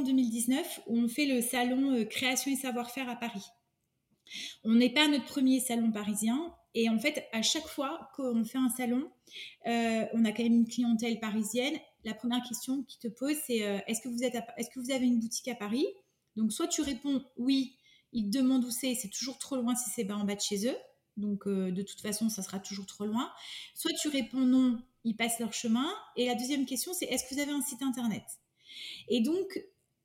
novembre 2019 où on fait le salon création et savoir-faire à Paris. On n'est pas notre premier salon parisien. Et en fait, à chaque fois qu'on fait un salon, on a quand même une clientèle parisienne. La première question qui te pose, c'est est-ce que, vous êtes est-ce que vous avez une boutique à Paris? Donc, soit tu réponds oui, ils te demandent où c'est, c'est toujours trop loin si c'est en bas de chez eux. Donc, de toute façon, ça sera toujours trop loin. Soit tu réponds non, ils passent leur chemin. Et la deuxième question, c'est est-ce que vous avez un site internet? Et donc,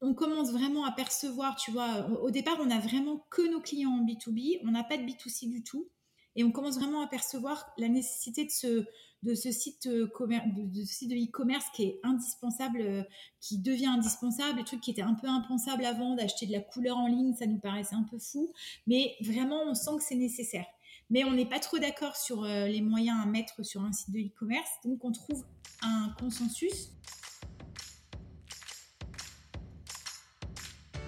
on commence vraiment à percevoir, tu vois, au départ, on n'a vraiment que nos clients en B2B, on n'a pas de B2C du tout. Et on commence vraiment à percevoir la nécessité de ce, de ce site euh, de, site de e-commerce qui est indispensable, euh, qui devient indispensable, le truc qui était un peu impensable avant d'acheter de la couleur en ligne, ça nous paraissait un peu fou, mais vraiment on sent que c'est nécessaire. Mais on n'est pas trop d'accord sur euh, les moyens à mettre sur un site de e-commerce, donc on trouve un consensus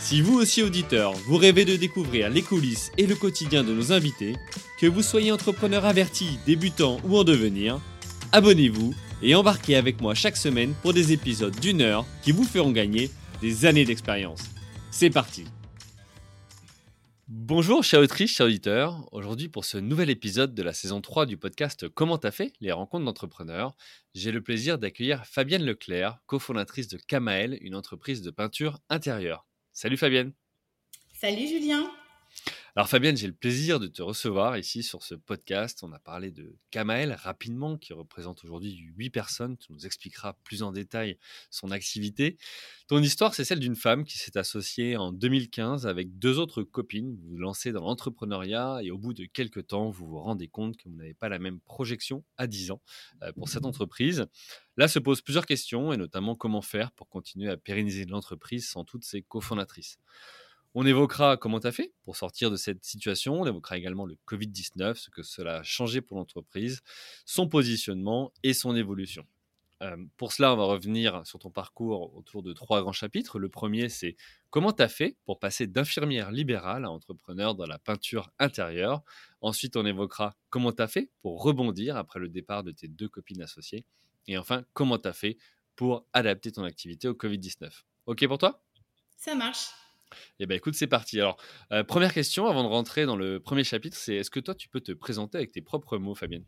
Si vous aussi auditeur, vous rêvez de découvrir les coulisses et le quotidien de nos invités, que vous soyez entrepreneur averti, débutant ou en devenir, abonnez-vous et embarquez avec moi chaque semaine pour des épisodes d'une heure qui vous feront gagner des années d'expérience. C'est parti Bonjour chers autrices, chers auditeurs. Aujourd'hui pour ce nouvel épisode de la saison 3 du podcast Comment t'as fait? Les rencontres d'entrepreneurs, j'ai le plaisir d'accueillir Fabienne Leclerc, cofondatrice de Kamael, une entreprise de peinture intérieure. Salut Fabienne. Salut Julien. Alors Fabienne, j'ai le plaisir de te recevoir ici sur ce podcast. On a parlé de Kamael rapidement, qui représente aujourd'hui 8 personnes. Tu nous expliqueras plus en détail son activité. Ton histoire, c'est celle d'une femme qui s'est associée en 2015 avec deux autres copines. Vous vous lancez dans l'entrepreneuriat et au bout de quelques temps, vous vous rendez compte que vous n'avez pas la même projection à 10 ans euh, pour cette entreprise. Là se posent plusieurs questions et notamment comment faire pour continuer à pérenniser l'entreprise sans toutes ses cofondatrices. On évoquera comment tu as fait pour sortir de cette situation. On évoquera également le Covid-19, ce que cela a changé pour l'entreprise, son positionnement et son évolution. Euh, pour cela, on va revenir sur ton parcours autour de trois grands chapitres. Le premier, c'est comment tu as fait pour passer d'infirmière libérale à entrepreneur dans la peinture intérieure. Ensuite, on évoquera comment tu as fait pour rebondir après le départ de tes deux copines associées. Et enfin, comment tu as fait pour adapter ton activité au Covid-19. OK pour toi? Ça marche. Eh bien, écoute, c'est parti. Alors, euh, première question avant de rentrer dans le premier chapitre, c'est est-ce que toi, tu peux te présenter avec tes propres mots, Fabienne?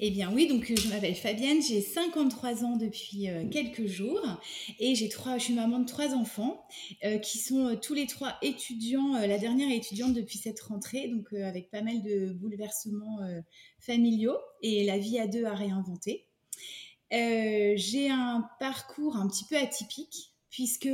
Eh bien oui, donc je m'appelle Fabienne, j'ai 53 ans depuis euh, quelques jours et j'ai trois, je suis maman de trois enfants euh, qui sont tous les trois étudiants, la dernière étudiante depuis cette rentrée, donc avec pas mal de bouleversements familiaux et la vie à deux à réinventer. j'ai un parcours un petit peu atypique puisque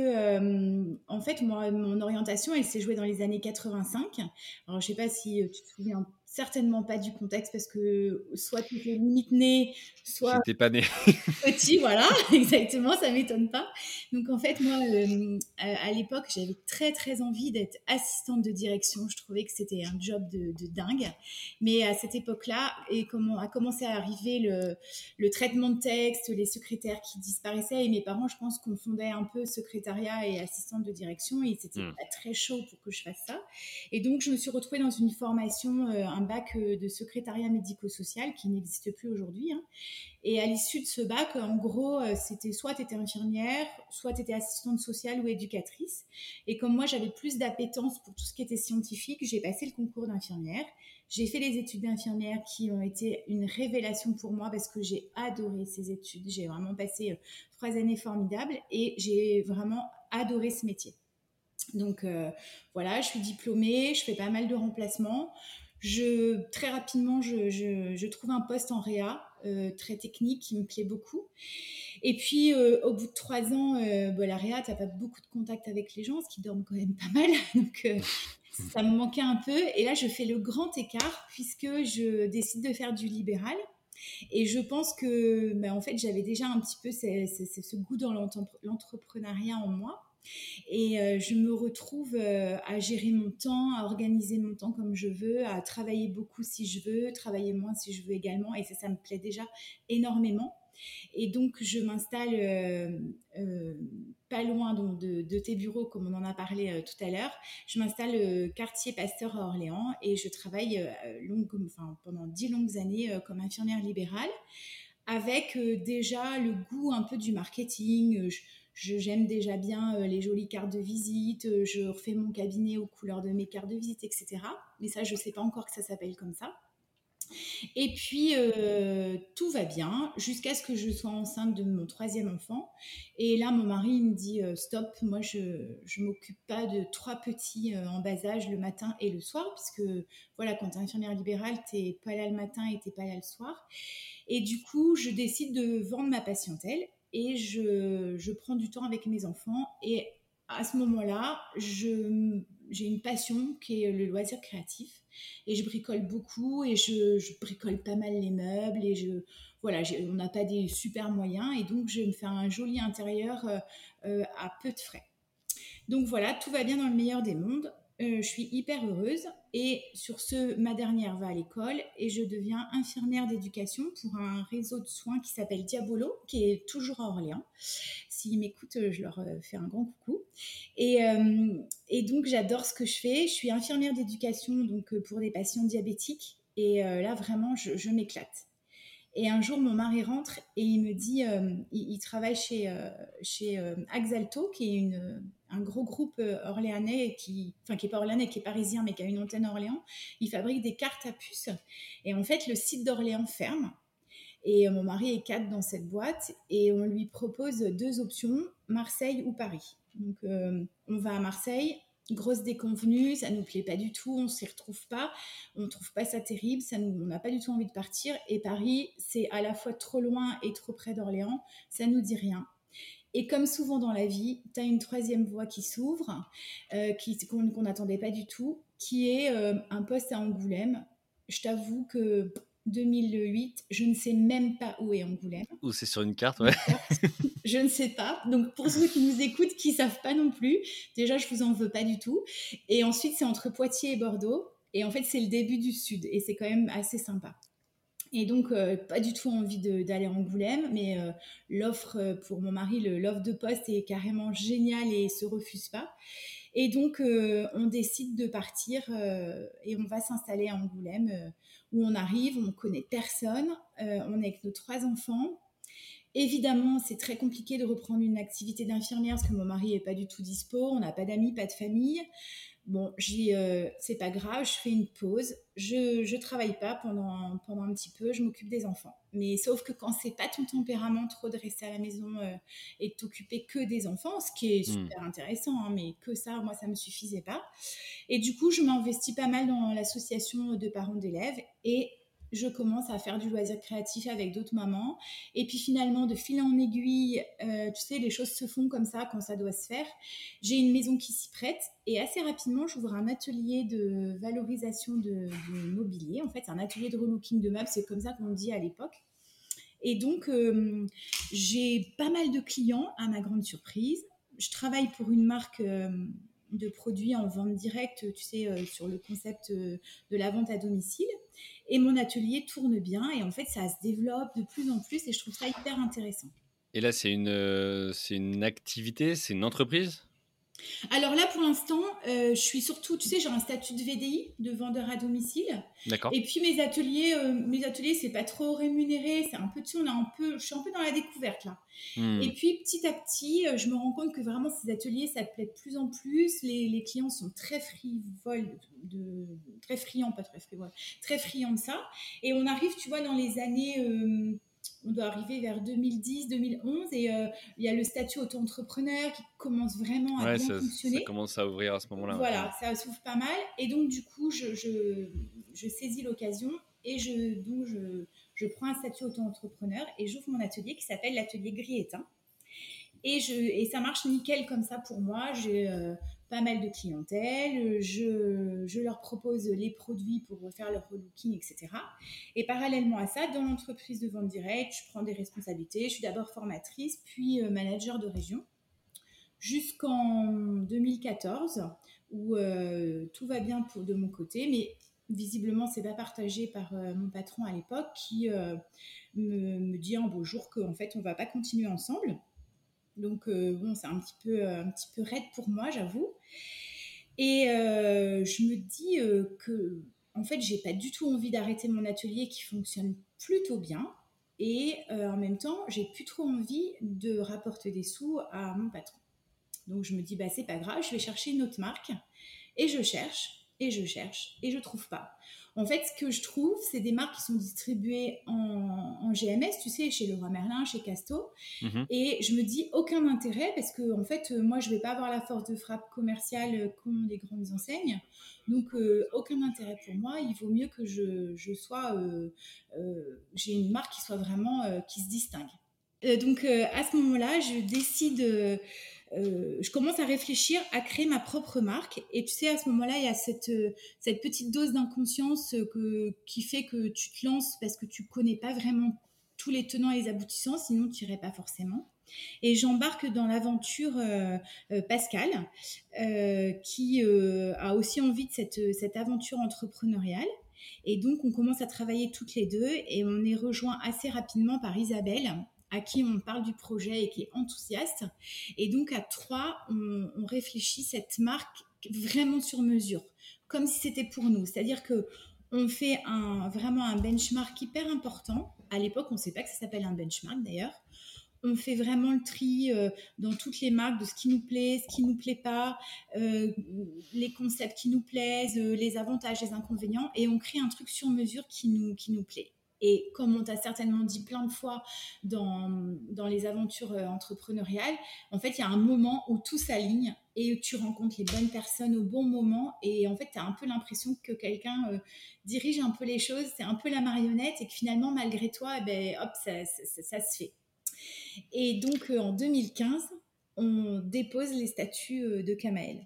en fait mon orientation elle s'est jouée dans les années 85. Alors je sais pas si tu te souviens certainement pas du contexte parce que soit tu étais limite né, soit. J'étais pas né. petit, voilà, exactement, ça m'étonne pas. Donc en fait, moi, euh, à, l'époque, j'avais très très envie d'être assistante de direction. Je trouvais que c'était un job de, dingue. Mais à cette époque-là, et comment a commencé à arriver le, le, traitement de texte, les secrétaires qui disparaissaient, et mes parents, je pense, confondaient un peu secrétariat et assistante de direction, et c'était hmm. pas très chaud pour que je fasse ça. Et donc, je me suis retrouvée dans une formation, euh, un bac euh, de secrétariat médico-social qui n'existe plus aujourd'hui. Hein. Et à l'issue de ce bac, en gros, euh, c'était soit tu étais infirmière, soit tu étais assistante sociale ou éducatrice. Et comme moi, j'avais plus d'appétence pour tout ce qui était scientifique, j'ai passé le concours d'infirmière. J'ai fait les études d'infirmière qui ont été une révélation pour moi parce que j'ai adoré ces études. J'ai vraiment passé euh, trois années formidables et j'ai vraiment adoré ce métier. Donc voilà, je suis diplômée, je fais pas mal de remplacements. Je, très rapidement, je, trouve un poste en réa, euh, très technique, qui me plaît beaucoup. Et puis, euh, au bout de trois ans, euh, bah, la réa, tu n'as pas beaucoup de contact avec les gens, ce qui dorment quand même pas mal. Donc, ça me manquait un peu. Et là, je fais le grand écart, puisque je décide de faire du libéral. Et je pense que, bah, en fait, j'avais déjà un petit peu ce goût dans l'entrepreneuriat en moi. Et euh, je me retrouve euh, à gérer mon temps, à organiser mon temps comme je veux, à travailler beaucoup si je veux, travailler moins si je veux également. Et ça, ça me plaît déjà énormément. Et donc, je m'installe euh, pas loin de, tes bureaux, comme on en a parlé tout à l'heure. Je m'installe quartier Pasteur à Orléans et je travaille pendant dix longues années comme infirmière libérale avec déjà le goût un peu du marketing j'aime déjà bien euh, les jolies cartes de visite, euh, je refais mon cabinet aux couleurs de mes cartes de visite, etc. Mais ça, je ne sais pas encore que ça s'appelle comme ça. Et puis, euh, tout va bien jusqu'à ce que je sois enceinte de mon troisième enfant. Et là, mon mari me dit, stop, moi, je ne m'occupe pas de trois petits en bas âge le matin et le soir, puisque, voilà, quand tu es infirmière libérale, tu n'es pas là le matin et tu n'es pas là le soir. Et du coup, je décide de vendre ma patientèle et je, prends du temps avec mes enfants. Et à ce moment-là, j'ai une passion qui est le loisir créatif. Et je bricole beaucoup et je, bricole pas mal les meubles. Et je, voilà, on n'a pas des super moyens. Et donc, je me fais un joli intérieur euh, euh, à peu de frais. Donc voilà, tout va bien dans le meilleur des mondes. Euh, je suis hyper heureuse. Et sur ce, ma dernière va à l'école et je deviens infirmière d'éducation pour un réseau de soins qui s'appelle Diabolo, qui est toujours à Orléans. S'ils m'écoutent, je leur euh, fais un grand coucou. Et, euh, et donc, j'adore ce que je fais. Je suis infirmière d'éducation donc pour des patients diabétiques. Et là, vraiment, je m'éclate. Et un jour, mon mari rentre et il me dit, euh, il, travaille chez, euh, chez euh, Axalto, qui est une, un gros groupe orléanais, qui, enfin qui n'est pas orléanais, qui est parisien, mais qui a une antenne Orléans. Il fabrique des cartes à puces. Et en fait, le site d'Orléans ferme. Et mon mari est cadre dans cette boîte et on lui propose deux options, Marseille ou Paris. Donc, on va à Marseille, grosse déconvenue, ça nous plaît pas du tout, on s'y retrouve pas, on trouve pas ça terrible, ça nous, on n'a pas du tout envie de partir. Et Paris, c'est à la fois trop loin et trop près d'Orléans, ça nous dit rien. Et comme souvent dans la vie, tu as une troisième voie qui s'ouvre, euh, qu'on n'attendait pas du tout, qui est euh, un poste à Angoulême. Je t'avoue que 2008, je ne sais même pas où est Angoulême. Ou c'est sur une carte, ouais. je ne sais pas. Donc pour ceux qui nous écoutent, qui savent pas non plus, déjà je vous en veux pas du tout. Et ensuite c'est entre Poitiers et Bordeaux. Et en fait c'est le début du sud et c'est quand même assez sympa. Et donc, euh, pas du tout envie d'aller à Angoulême, mais euh, l'offre euh, pour mon mari, l'offre de poste est carrément géniale et se refuse pas. Et donc, on décide de partir et on va s'installer à Angoulême où on arrive, on ne connaît personne, euh, on est avec nos trois enfants. Évidemment, c'est très compliqué de reprendre une activité d'infirmière parce que mon mari n'est pas du tout dispo, on n'a pas d'amis, pas de famille. Bon, j'ai, euh, c'est pas grave, je fais une pause, je, je travaille pas pendant, pendant un petit peu, je m'occupe des enfants. Mais sauf que quand c'est pas ton tempérament trop de rester à la maison euh, et de t'occuper que des enfants, ce qui est hmm. super intéressant, hein, mais que ça, moi, ça me suffisait pas. Et du coup, je m'investis pas mal dans l'association de parents d'élèves et je commence à faire du loisir créatif avec d'autres mamans. Et puis finalement, de fil en aiguille, euh, tu sais, les choses se font comme ça quand ça doit se faire. J'ai une maison qui s'y prête et assez rapidement, j'ouvre un atelier de valorisation de, mobilier. En fait, un atelier de relooking de meubles, c'est comme ça qu'on dit à l'époque. Et donc, euh, j'ai pas mal de clients, à ma grande surprise. Je travaille pour une marque euh, de produits en vente directe, tu sais, sur le concept de la vente à domicile. Et mon atelier tourne bien et en fait, ça se développe de plus en plus et je trouve ça hyper intéressant. Et là, c'est une, euh, c'est une activité, c'est une entreprise? Alors là, pour l'instant, euh, je suis surtout, tu sais, j'ai un statut de VDI, de vendeur à domicile. D'accord. Et puis mes ateliers, euh, mes ateliers, c'est pas trop rémunéré, c'est un peu, tu sais, on a un peu, je suis un peu dans la découverte là. Hmm. Et puis petit à petit, je me rends compte que vraiment ces ateliers, ça plaît de plus en plus. Les, les clients sont très frivoles de, très friand, pas très frivole, très friand de ça. Et on arrive, tu vois, dans les années, euh, on doit arriver vers 2010, 2011, et euh, il y a le statut auto-entrepreneur qui commence vraiment à bien fonctionner. Ça commence à ouvrir à ce moment-là. Voilà, ça s'ouvre pas mal. Et donc, du coup, je, je, saisis l'occasion et je, donc je, je prends un statut auto-entrepreneur et j'ouvre mon atelier qui s'appelle l'atelier gris éteint. Et, je, et ça marche nickel comme ça pour moi. J'ai euh, pas mal de clientèle, je, je, leur propose les produits pour faire leur relooking, etc. Et parallèlement à ça, dans l'entreprise de vente directe, je prends des responsabilités. Je suis d'abord formatrice, puis euh, manager de région. jusqu'en 2014 où tout va bien pour, de mon côté, mais visiblement, c'est pas partagé par mon patron à l'époque qui me, dit un beau jour qu'en fait, on va pas continuer ensemble. Donc, bon, c'est un petit peu, un petit peu raide pour moi, j'avoue. Et je me dis que, en fait, j'ai pas du tout envie d'arrêter mon atelier qui fonctionne plutôt bien. Et en même temps, j'ai plus trop envie de rapporter des sous à mon patron. Donc je me dis, bah, c'est pas grave, je vais chercher une autre marque. Et je cherche, et je cherche, et je trouve pas. En fait, ce que je trouve, c'est des marques qui sont distribuées en, GMS, tu sais, chez Leroy Merlin, chez Casto. Mhm. Et je me dis aucun intérêt parce que, en fait, moi, je vais pas avoir la force de frappe commerciale qu'ont les grandes enseignes. Donc, euh, aucun intérêt pour moi. Il vaut mieux que je, je sois. Euh, euh, j'ai une marque qui soit vraiment. qui se distingue. donc, à ce moment-là, je décide euh, je commence à réfléchir à créer ma propre marque. Et tu sais, à ce moment-là, il y a cette, euh, petite dose d'inconscience que, qui fait que tu te lances parce que tu connais pas vraiment tous les tenants et les aboutissants, sinon tu n'irais pas forcément. Et j'embarque dans l'aventure euh, Pascal, qui a aussi envie de cette, cette aventure entrepreneuriale. Et donc, on commence à travailler toutes les deux et on est rejoint assez rapidement par Isabelle, à qui on parle du projet et qui est enthousiaste. Et donc à trois, on, réfléchit cette marque vraiment sur mesure, comme si c'était pour nous. C'est-à-dire que on fait vraiment un benchmark hyper important. À l'époque, on ne sait pas que ça s'appelle un benchmark d'ailleurs. On fait vraiment le tri euh, dans toutes les marques de ce qui nous plaît, ce qui nous plaît pas, euh, les concepts qui nous plaisent, euh, les avantages, les inconvénients, et on crée un truc sur mesure qui nous, qui nous plaît. Et comme on t'a certainement dit plein de fois dans, dans les aventures euh, entrepreneuriales, en fait, il y a un moment où tout s'aligne et tu rencontres les bonnes personnes au bon moment. Et en fait, tu as un peu l'impression que quelqu'un euh, dirige un peu les choses, c'est un peu la marionnette et que finalement, malgré toi, eh ben, hop, ça, se fait. Et donc, euh, en 2015, on dépose les statuts de Kamael.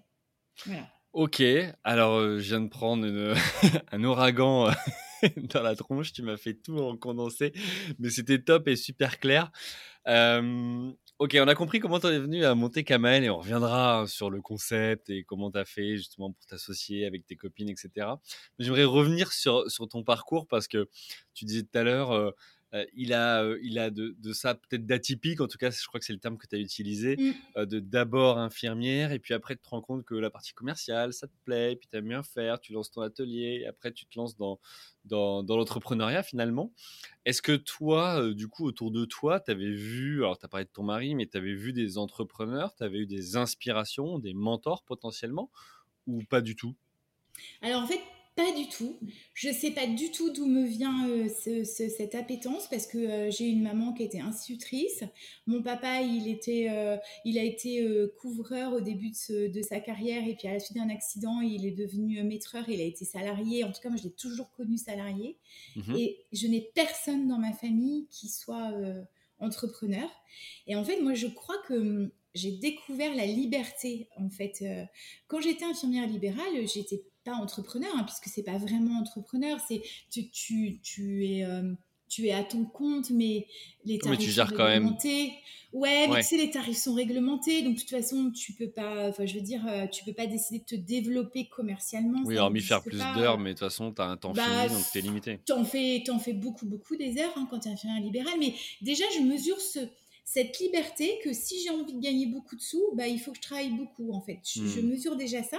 Voilà. Ok, alors je viens de prendre un ouragan dans la tronche. Tu m'as fait tout en condensé, mais c'était top et super clair. ok, on a compris comment tu es venu à monter Kamel et on reviendra sur le concept et comment tu as fait justement pour t'associer avec tes copines, etc. J'aimerais revenir sur, sur ton parcours parce que tu disais tout à l'heure, euh, il a, euh, il a de, ça peut-être d'atypique, en tout cas, je crois que c'est le terme que tu as utilisé, mmh. euh, de d'abord infirmière, et puis après tu te rends compte que la partie commerciale, ça te plaît, et puis tu aimes bien faire, tu lances ton atelier, et après tu te lances dans, dans, l'entrepreneuriat finalement. Est-ce que toi, du coup, autour de toi, tu avais vu, alors tu as parlé de ton mari, mais tu avais vu des entrepreneurs, tu avais eu des inspirations, des mentors potentiellement, ou pas du tout? Alors en fait, pas du tout. Je sais pas du tout d'où me vient euh, cette appétence parce que euh, j'ai une maman qui était institutrice. Mon papa, il, était, euh, il a été couvreur au début de, sa carrière et puis à la suite d'un accident, il est devenu maîtreur. Il a été salarié. En tout cas, moi, je l'ai toujours connu salarié. Mhm. Et je n'ai personne dans ma famille qui soit entrepreneur. Et en fait, moi, je crois que hum, j'ai découvert la liberté. En fait, quand j'étais infirmière libérale, j'étais entrepreneur, hein, puisque c'est pas vraiment entrepreneur, c'est tu, tu, tu es euh, tu es à ton compte, mais les tarifs sont réglementés. Ouais, mais tu sais, les tarifs sont réglementés, donc de toute façon, tu peux pas, enfin, je veux dire, euh, tu peux pas décider de te développer commercialement. Oui, hormis faire plus d'heures, mais de toute façon, tu as un temps bah, fini, donc tu es limité. Tu en fais, en fais beaucoup, beaucoup des heures hein, quand tu es infirmière libéral, mais déjà, je mesure ce, cette liberté que si j'ai envie de gagner beaucoup de sous, bah, il faut que je travaille beaucoup, en fait. je hmm. mesure déjà ça.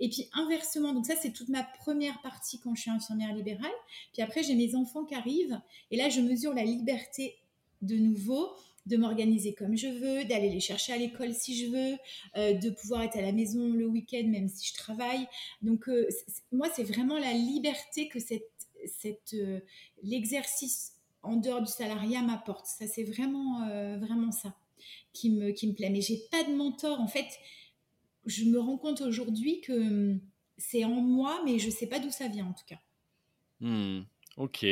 Et puis inversement, donc ça c'est toute ma première partie quand je suis infirmière libérale. Puis après j'ai mes enfants qui arrivent et là je mesure la liberté de nouveau de m'organiser comme je veux, d'aller les chercher à l'école si je veux, euh, de pouvoir être à la maison le week-end même si je travaille. Donc euh, moi c'est vraiment la liberté que cette, cette euh, l'exercice en dehors du salariat m'apporte. Ça c'est vraiment vraiment ça qui me qui me plaît. Mais j'ai pas de mentor en fait je me rends compte aujourd'hui que hum, c'est en moi, mais je ne sais pas d'où ça vient en tout cas. Hmm, ok.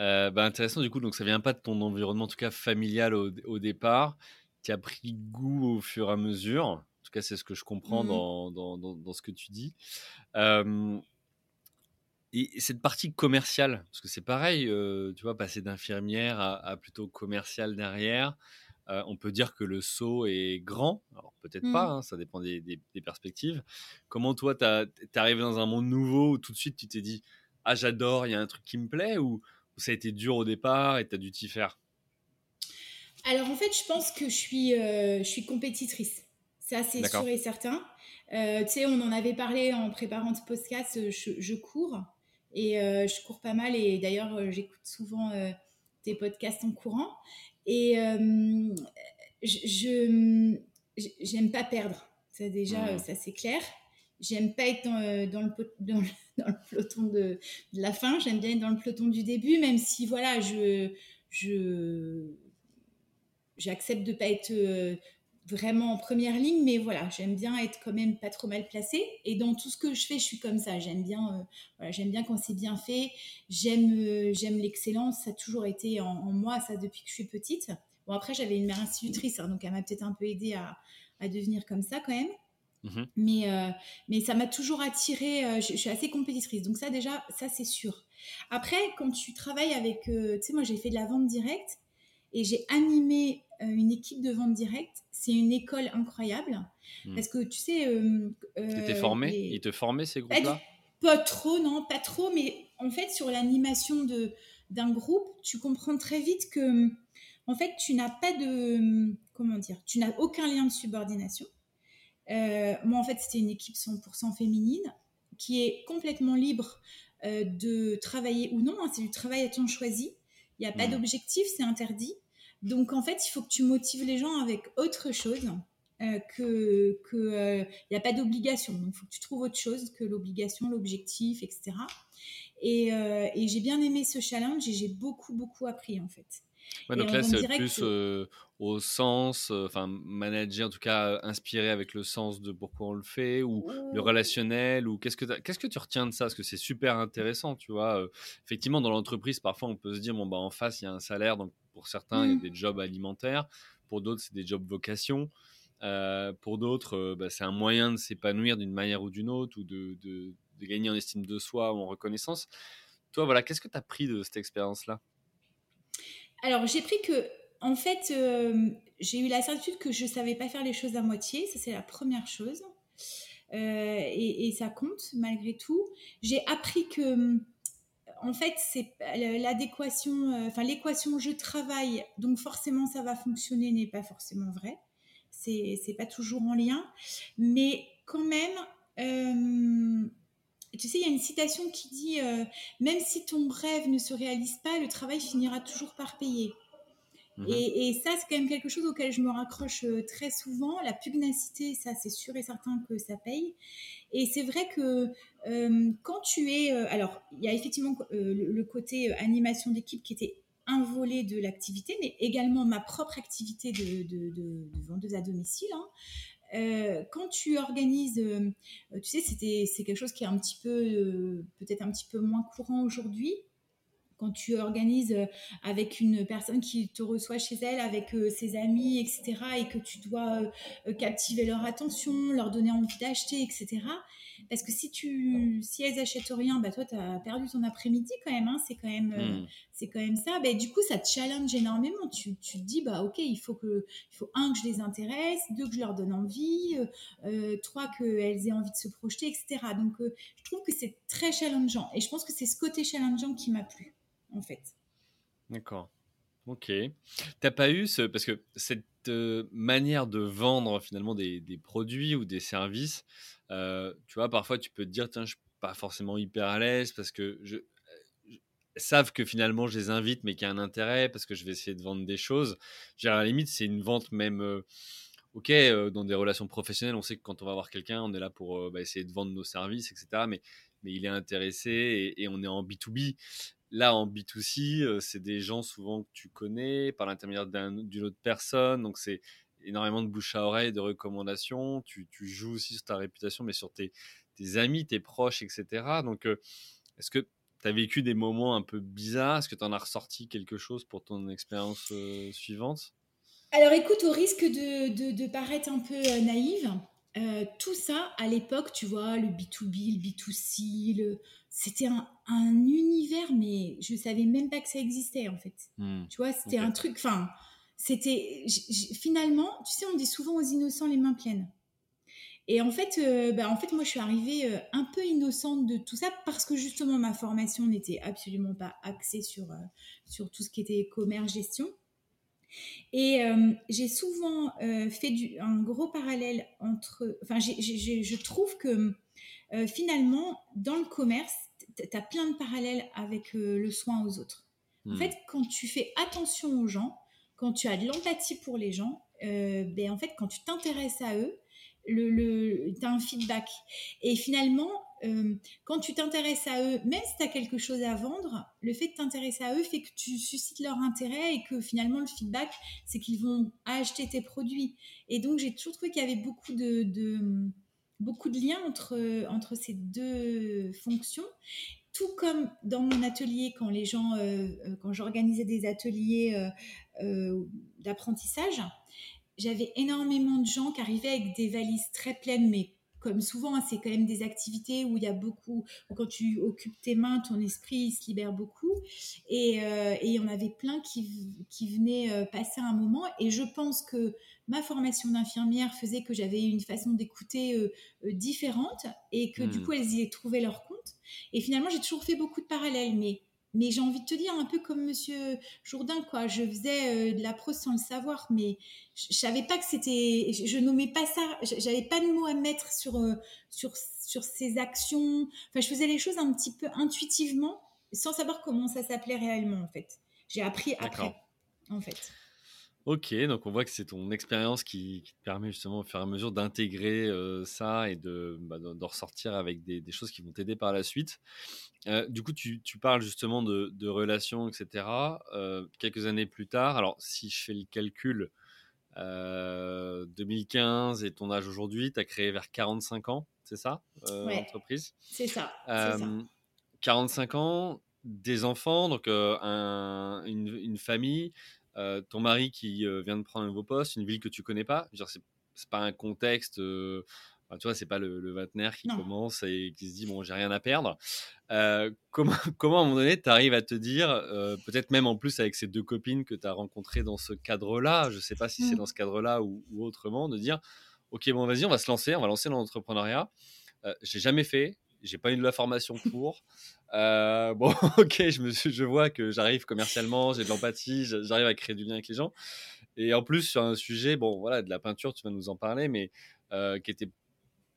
Euh, bah intéressant du coup, donc ça vient pas de ton environnement, en tout cas familial au, départ. Tu as pris goût au fur et à mesure. En tout cas, c'est ce que je comprends mmh. dans, dans, dans, ce que tu dis. et cette partie commerciale, parce que c'est pareil, euh, tu vois, passer d'infirmière à, à, plutôt commercial derrière, on peut dire que le saut est grand. Alors peut-être pas, mmh. hein, ça dépend des, perspectives. Comment toi, tu es arrivé dans un monde nouveau où tout de suite tu t'es dit Ah, j'adore, il y a un truc qui me plaît ou, ça a été dur au départ et tu as dû t'y faire? Alors en fait, je pense que je suis, je suis compétitrice. Ça, c'est sûr et certain. tu sais, on en avait parlé en préparant ce podcast, je cours. Et euh, je cours pas mal et d'ailleurs, euh, j'écoute souvent euh, tes podcasts en courant. Et je j'aime pas perdre. Ça déjà, ça c'est clair. J'aime pas être dans, dans, le, dans, le, peloton de, de la fin. J'aime bien être dans le peloton du début, même si voilà, je je j'accepte de pas être vraiment en première ligne, mais voilà, j'aime bien être quand même pas trop mal placée. Et dans tout ce que je fais, je suis comme ça. J'aime bien, euh, voilà, j'aime bien quand c'est bien fait. J'aime, euh, j'aime l'excellence. Ça a toujours été en, moi, ça depuis que je suis petite. Bon après, j'avais une mère institutrice, hein, donc elle m'a peut-être un peu aidée à, à, devenir comme ça quand même. Mhm. Mais, euh, mais ça m'a toujours attirée. Je, je, suis assez compétitrice, donc ça déjà, ça c'est sûr. Après, quand tu travailles avec, tu sais, moi j'ai fait de la vente directe et j'ai animé une équipe de vente directe c'est une école incroyable. Hmm. Parce que tu sais. Euh, tu étais formé Ils te formaient ces groupes-là Pas trop, non, pas trop. Mais en fait, sur l'animation d'un groupe, tu comprends très vite que, en fait, tu n'as pas de. Comment dire Tu n'as aucun lien de subordination. Euh, moi, en fait, c'était une équipe 100% féminine qui est complètement libre euh, de travailler ou non. Hein, c'est du travail à temps choisi. Il n'y a pas hmm. d'objectif, c'est interdit. Donc en fait, il faut que tu motives les gens avec autre chose. Euh, que qu'il euh, n'y a pas d'obligation. Donc, il faut que tu trouves autre chose que l'obligation, l'objectif, etc. Euh, et, j'ai bien aimé ce challenge et j'ai beaucoup, beaucoup appris, en fait. donc là, c'est plus au sens, enfin, manager, en tout cas, inspiré avec le sens de pourquoi on le fait, ou le relationnel, ou qu'est-ce que, qu'est-ce que tu retiens de ça? Parce que c'est super intéressant, tu vois. effectivement, dans l'entreprise, parfois, on peut se dire, bon, bah, en face, il y a un salaire, donc pour certains, il y a mmh. des jobs alimentaires. Pour d'autres, c'est des jobs vocation. Euh, pour d'autres, euh, bah, c'est un moyen de s'épanouir d'une manière ou d'une autre, ou de, de, gagner en estime de soi ou en reconnaissance. Toi, voilà, qu'est-ce que tu as pris de cette expérience-là? Alors, j'ai pris que, en fait, euh, j'ai eu la certitude que je ne savais pas faire les choses à moitié. Ça, c'est la première chose. Et, et, ça compte malgré tout. J'ai appris que en fait, c'est l'adéquation, euh, enfin l'équation je travaille, donc forcément ça va fonctionner n'est pas forcément vrai. C'est, c'est pas toujours en lien, mais quand même, euh, tu sais, il y a une citation qui dit euh, même si ton rêve ne se réalise pas, le travail finira toujours par payer. Mhm. Et, ça, c'est quand même quelque chose auquel je me raccroche très souvent. La pugnacité, ça, c'est sûr et certain que ça paye. Et c'est vrai que euh, quand tu es... Euh, alors, il y a effectivement euh, le, côté animation d'équipe qui était un volet de l'activité, mais également ma propre activité de, vendeuse à domicile. Hein. quand tu organises, tu sais, c'est quelque chose qui est un petit peu, peut-être un petit peu moins courant aujourd'hui. Quand tu organises avec une personne qui te reçoit chez elle, avec ses amis, etc., et que tu dois captiver leur attention, leur donner envie d'acheter, etc., parce que si tu, si elles achètent rien, bah toi, tu as perdu ton après-midi quand même. Hein, c'est quand même, euh, hmm. c'est quand même ça. Bah, du coup, ça te challenge énormément. Tu, tu, te dis, bah ok, il faut que, il faut un que je les intéresse, deux que je leur donne envie, euh, euh trois qu'elles aient envie de se projeter, etc. Donc, euh, je trouve que c'est très challengeant. Et je pense que c'est ce côté challengeant qui m'a plu, en fait. D'accord. Ok. T'as pas eu ce parce que cette manière de vendre finalement des, des produits ou des services, euh, tu vois, parfois tu peux te dire, tiens, je suis pas forcément hyper à l'aise parce que je, savent que finalement je les invite, mais qu'il y a un intérêt parce que je vais essayer de vendre des choses. à la limite, c'est une vente même. Euh, ok, euh, dans des relations professionnelles, on sait que quand on va voir quelqu'un, on est là pour bah, essayer de vendre nos services, etc. Mais, mais il est intéressé et, et on est en B2B. Là, en B2C, c'est des gens souvent que tu connais par l'intermédiaire d'une autre personne. Donc, c'est énormément de bouche à oreille, de recommandations. Tu, joues aussi sur ta réputation, mais sur tes, amis, tes proches, etc. Donc, euh, est-ce que tu as vécu des moments un peu bizarres? Est-ce que tu en as ressorti quelque chose pour ton expérience euh, suivante? Alors, écoute, au risque de, paraître un peu euh, tout ça, à l'époque, tu vois, le B2B, le B2C, c'était un, univers, mais je savais même pas que ça existait, en fait. Hmm. Tu vois, c'était un truc, enfin c'était finalement, tu sais, on dit souvent aux innocents les mains pleines. Et en fait, euh, bah, en fait, moi, je suis arrivée euh, un peu innocente de tout ça parce que justement, ma formation n'était absolument pas axée sur, sur tout ce qui était commerce, gestion. Et j'ai souvent fait du, un gros parallèle entre... Enfin, je trouve que finalement, dans le commerce, tu as plein de parallèles avec le soin aux autres. En hmm. fait, quand tu fais attention aux gens, quand tu as de l'empathie pour les gens, ben, en fait, quand tu t'intéresses à eux, le, tu as un feedback. Et finalement, euh, quand tu t'intéresses à eux, même si tu as quelque chose à vendre, le fait de t'intéresser à eux fait que tu suscites leur intérêt et que finalement le feedback, c'est qu'ils vont acheter tes produits. Et donc j'ai toujours trouvé qu'il y avait beaucoup de, beaucoup de liens entre, entre ces deux fonctions. Tout comme dans mon atelier, quand les gens, euh, euh, quand j'organisais des ateliers d'apprentissage, j'avais énormément de gens qui arrivaient avec des valises très pleines, mais comme souvent, hein, c'est quand même des activités où il y a beaucoup, quand tu occupes tes mains, ton esprit se libère beaucoup. Et, euh, et il y en avait plein qui, qui venaient euh, passer un moment. Et je pense que ma formation d'infirmière faisait que j'avais une façon d'écouter euh, différente et que du hmm. coup, elles y trouvaient leur compte. Et finalement, j'ai toujours fait beaucoup de parallèles. Mais mais j'ai envie de te dire, un peu comme Monsieur Jourdain, quoi. Je faisais euh, de la prose sans le savoir, mais je, savais pas que c'était. Je, nommais pas ça. J'avais pas de mots à mettre sur, euh, sur, sur ces actions. Enfin, je faisais les choses un petit peu intuitivement, sans savoir comment ça s'appelait réellement, en fait. J'ai appris après, en fait. Ok, donc on voit que c'est ton expérience qui, te permet justement au fur et à mesure d'intégrer euh, ça et de, bah, ressortir avec des, choses qui vont t'aider par la suite. Euh, du coup, tu, parles justement de, relations, etc. Euh, quelques années plus tard, alors si je fais le calcul, 2015 et ton âge aujourd'hui, tu as créé vers 45 ans, c'est ça, l'entreprise? C'est ça, 45 ans, des enfants, donc une, une, famille. Euh, ton mari qui euh, vient de prendre un nouveau poste, une ville que tu connais pas, c'est pas un contexte. Euh, tu vois, c'est pas le, le qui commence et qui se dit bon, j'ai rien à perdre. comment, comment à un moment donné, tu arrives à te dire, peut-être même en plus avec ces deux copines que tu as rencontrées dans ce cadre-là, je sais pas si c'est mmh. dans ce cadre-là ou, ou, autrement, de dire, ok, bon, vas-y, on va se lancer, on va lancer dans l'entrepreneuriat. j'ai jamais fait, j'ai pas eu de la formation pour. Euh, bon, ok, je, me je vois que j'arrive commercialement, j'ai de l'empathie, j'arrive à créer du lien avec les gens. Et en plus, sur un sujet, bon, voilà, de la peinture, tu vas nous en parler, mais euh, qui était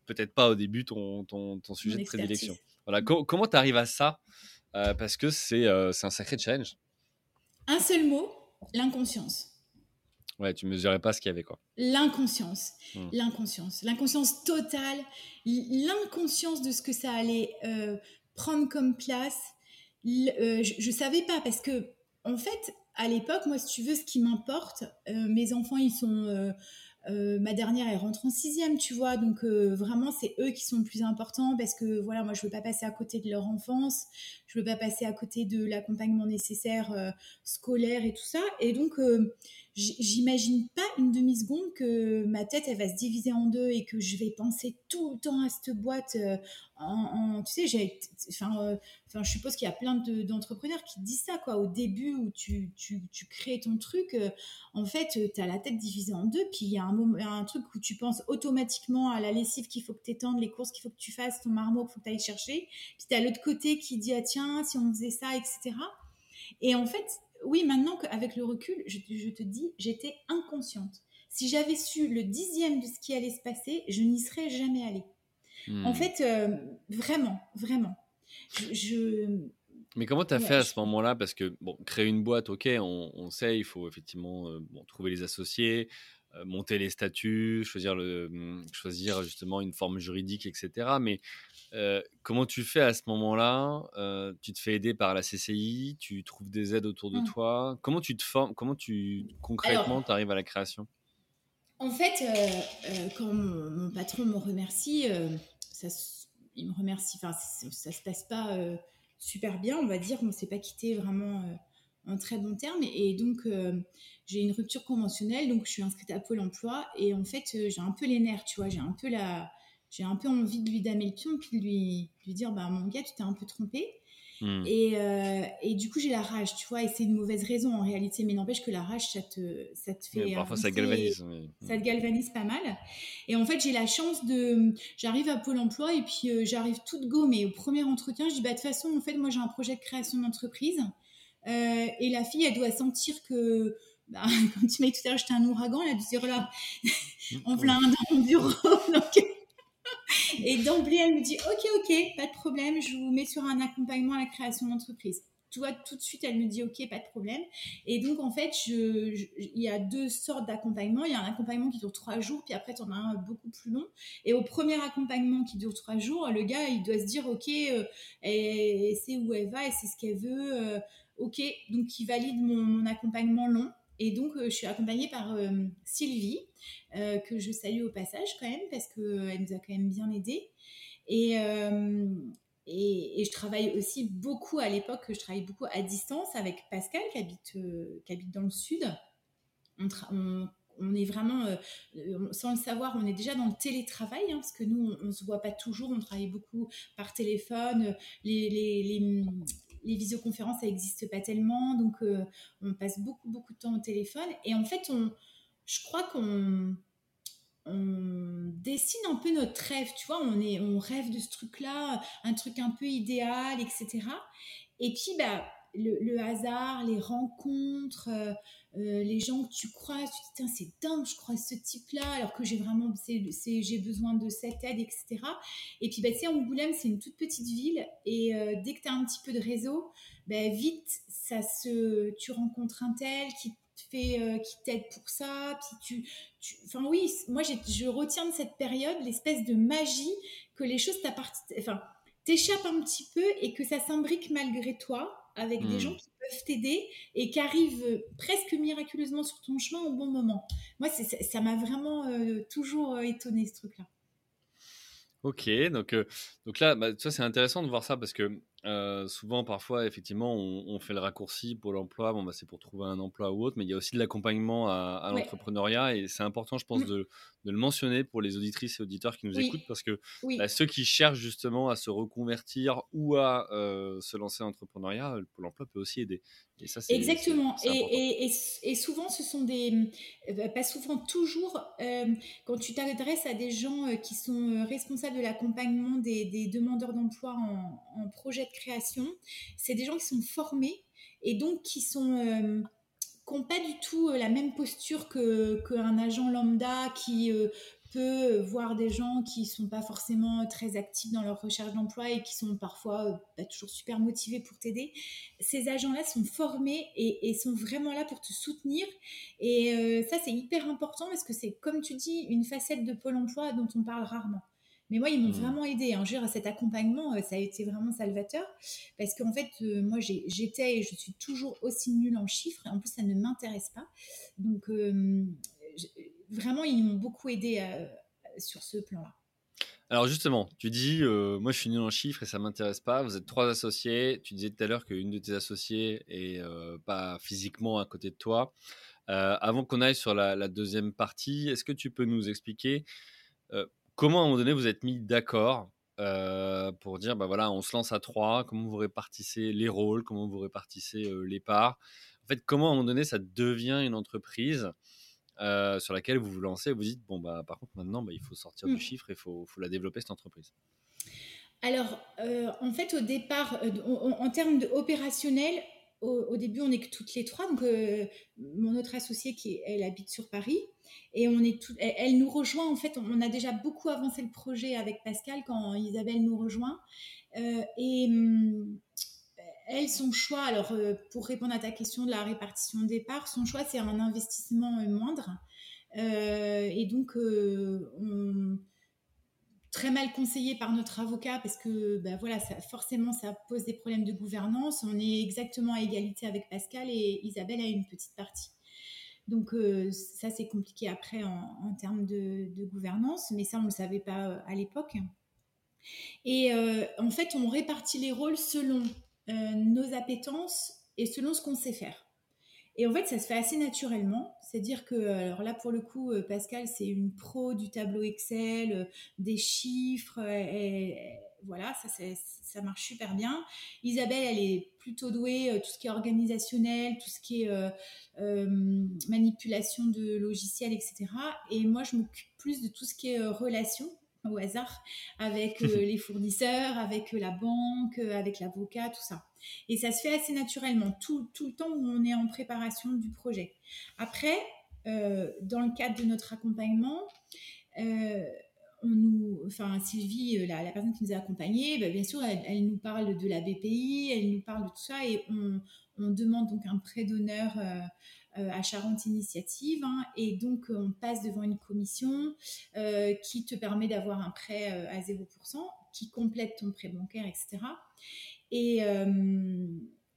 peut-être pas au début ton, ton, ton sujet de prédilection. Voilà, comment tu arrives à ça? Euh, Parce que c'est un sacré challenge. Un seul mot, l'inconscience. Ouais, tu mesurais pas ce qu'il y avait, quoi. L'inconscience, hmm. l'inconscience, l'inconscience totale, l'inconscience de ce que ça allait euh, prendre comme place. Euh, je, ne savais pas parce que, en fait, à l'époque, moi, si tu veux, ce qui m'importe, euh, mes enfants, ils sont euh, ma dernière, elle rentre en sixième, tu vois. Donc, vraiment, c'est eux qui sont le plus importants parce que, voilà, moi, je veux pas passer à côté de leur enfance. Je veux pas passer à côté de l'accompagnement nécessaire scolaire et tout ça. Et donc, j'imagine pas une demi-seconde que ma tête, elle va se diviser en deux et que je vais penser tout le temps à cette boîte. En, tu sais, j'ai, enfin, enfin, je suppose qu'il y a plein d'entrepreneurs qui disent ça, quoi. Au début où tu, tu, tu crées ton truc, en fait, tu as la tête divisée en deux, puis il y a un un truc où tu penses automatiquement à la lessive qu'il faut que tu étendes, les courses qu'il faut que tu fasses, ton marmot qu'il faut que tu ailles chercher. Puis tu as l'autre côté qui dit, ah tiens, si on faisait ça, etc. Et en fait, oui, maintenant qu'avec le recul, je, te dis, j'étais inconsciente. Si j'avais su le dixième de ce qui allait se passer, je n'y serais jamais allée. En hmm. fait, euh, vraiment, vraiment. Je, Mais comment tu as fait à ce moment-là? Parce que, bon, créer une boîte, ok, on, sait, il faut effectivement euh, trouver les associés, monter les statuts, choisir, le, choisir justement une forme juridique, etc. Mais euh, comment tu fais à ce moment-là euh, Tu te fais aider par la CCI, tu trouves des aides autour de mmh. toi? Comment tu te formes Comment tu concrètement tu arrives à la création? En fait, quand mon, patron me remercie, ça, il me remercie. Enfin, ça, se passe pas super bien, on va dire. On ne s'est pas quitté vraiment en très bon terme. Et donc, euh, j'ai une rupture conventionnelle, donc je suis inscrite à Pôle emploi. Et en fait, euh, j'ai un peu les nerfs, tu vois. J'ai un peu la. J'ai un peu envie de lui damer le pion, puis de lui, lui dire bah, Mon gars, tu t'es un peu trompé. Hmm. Euh, et, du coup, j'ai la rage, tu vois, et c'est une mauvaise raison en réalité, mais n'empêche que la rage, ça te, ça te fait. parfois, ça galvanise. Ça te galvanise pas mal. Et en fait, j'ai la chance de. J'arrive à Pôle emploi et puis euh, j'arrive toute gommée. Au premier entretien, je dis, bah, de toute façon, en fait, moi, j'ai un projet de création d'entreprise. Euh, et la fille, elle doit sentir que. Bah, quand tu m'as dit tout à l'heure, j'étais un ouragan, elle a dû se dire, oh là, on plein dans mon bureau. Donc, et d'emblée, elle me dit Ok, ok, pas de problème, je vous mets sur un accompagnement à la création d'entreprise. Tu vois, tout de suite, elle me dit Ok, pas de problème. Et donc, en fait, il y a deux sortes d'accompagnement. Il y a un accompagnement qui dure trois jours, puis après, tu en as un beaucoup plus long. Et au premier accompagnement qui dure trois jours, le gars, il doit se dire Ok, euh, elle, sait où elle va, et c'est ce qu'elle veut. Euh, ok, donc il valide mon accompagnement long. Et donc, euh, je suis accompagnée par euh, Sylvie, euh, que je salue au passage quand même, parce qu'elle nous a quand même bien aidés. Et, et, je travaille aussi beaucoup à l'époque, je travaille beaucoup à distance avec Pascal, qui habite, qui habite dans le sud. On, est vraiment, sans le savoir, on est déjà dans le télétravail, hein, parce que nous, on ne se voit pas toujours, on travaille beaucoup par téléphone. les visioconférences, ça n'existe pas tellement, donc euh, on passe beaucoup, beaucoup de temps au téléphone. Et en fait, on, je crois qu'on on dessine un peu notre rêve, tu vois, on, est, on rêve de ce truc-là, un truc un peu idéal, etc. Et puis, bah, le, hasard, les rencontres, euh, euh, les gens que tu croises, tu te dis, c'est dingue, je croise ce type-là, alors que j'ai vraiment, j'ai besoin de cette aide, etc. Et puis, bah, tu sais, Angoulême, c'est une toute petite ville, et euh, dès que tu as un petit peu de réseau, bah, vite, ça se, tu rencontres un tel qui fait, qui t'aide pour ça, puis tu, enfin oui, moi, je retiens de cette période l'espèce de magie que les choses t'appartiennent, enfin, t'échappent un petit peu et que ça s'imbrique malgré toi avec des hmm. gens qui peuvent t'aider et qui arrivent presque miraculeusement sur ton chemin au bon moment. Moi, ça m'a vraiment euh, toujours euh, étonné ce truc-là. Ok, donc, euh, donc là, bah, ça c'est intéressant de voir ça parce que euh, souvent, parfois, effectivement, on, fait le raccourci pour l'emploi. Bon, bah, c'est pour trouver un emploi ou autre, mais il y a aussi de l'accompagnement à, l'entrepreneuriat et c'est important, je pense, mmh. de, le mentionner pour les auditrices et auditeurs qui nous écoutent parce que bah, ceux qui cherchent justement à se reconvertir ou à euh, se lancer en entrepreneuriat, pour l'emploi peut aussi aider. Et ça, Exactement. et, et, souvent, ce sont des. Euh, pas souvent, toujours, quand tu t'adresses à des gens qui sont responsables de l'accompagnement des, demandeurs d'emploi en, en projet de création, c'est des gens qui sont formés et donc qui sont euh, n'ont pas du tout euh, la même posture que qu'un agent lambda qui euh, peut voir des gens qui sont pas forcément très actifs dans leur recherche d'emploi et qui sont parfois pas toujours super motivés pour t'aider. Ces agents-là sont formés et, sont vraiment là pour te soutenir. Et ça, c'est hyper important parce que c'est, comme tu dis, une facette de Pôle Emploi dont on parle rarement. Mais moi, ils m'ont mmh. vraiment aidé. Hein. Je cet accompagnement, euh, ça a été vraiment salvateur. Parce qu'en fait, euh, moi, j'étais et je suis toujours aussi nulle en chiffres. Et en plus, ça ne m'intéresse pas. Donc, euh, vraiment, ils m'ont beaucoup aidé sur ce plan-là. Alors justement, tu dis, moi je suis nul en chiffres et ça m'intéresse pas. Vous êtes trois associés. Tu disais tout à l'heure qu'une de tes associées est pas physiquement à côté de toi. avant qu'on aille sur la, deuxième partie, est-ce que tu peux nous expliquer comment à un moment donné vous êtes mis d'accord euh, pour dire bah voilà on se lance à trois comment vous répartissez les rôles? Comment vous répartissez euh, les parts? En fait comment à un moment donné ça devient une entreprise? Euh, sur laquelle vous vous lancez et vous dites bon bah par contre maintenant bah, il faut sortir du mmh. chiffre et il faut, faut, la développer cette entreprise alors en fait au départ en, en termes opérationnels au, début, on est que toutes les trois. Donc, euh, mon autre associée, qui elle habite sur Paris, et on est elle, nous rejoint. En fait, on a déjà beaucoup avancé le projet avec Pascal quand Isabelle nous rejoint. Euh, et hum, elle, son choix, alors euh, pour répondre à ta question de la répartition des parts, son choix, c'est un investissement moindre. et donc, on très mal conseillé par notre avocat parce que ben voilà, forcément ça pose des problèmes de gouvernance. On est exactement à égalité avec Pascal et Isabelle a une petite partie. Donc euh, ça c'est compliqué après en, termes de, gouvernance, mais ça on ne le savait pas euh, à l'époque. Et euh, en fait on répartit les rôles selon nos appétences et selon ce qu'on sait faire. Et en fait, ça se fait assez naturellement. C'est-à-dire que, alors là, pour le coup, euh, Pascal, c'est une pro du tableau Excel, euh, des chiffres. Elle, voilà, ça, ça marche super bien. Isabelle, elle est plutôt douée, tout ce qui est organisationnel, tout ce qui est manipulation de logiciels, etc. Et moi, je m'occupe plus de tout ce qui est relations au hasard avec les fournisseurs, avec la banque, avec l'avocat, tout ça. Et ça se fait assez naturellement, tout, tout, le temps où on est en préparation du projet. Après, dans le cadre de notre accompagnement, on nous, enfin Sylvie, la, la, personne qui nous a accompagnés, bah, bien sûr, elle, nous parle de la BPI, elle nous parle de tout ça et on, on demande donc un prêt d'honneur euh, à Charente Initiative. Hein, et donc, on passe devant une commission euh, qui te permet d'avoir un prêt euh, à 0%, qui complète ton prêt bancaire, etc. Et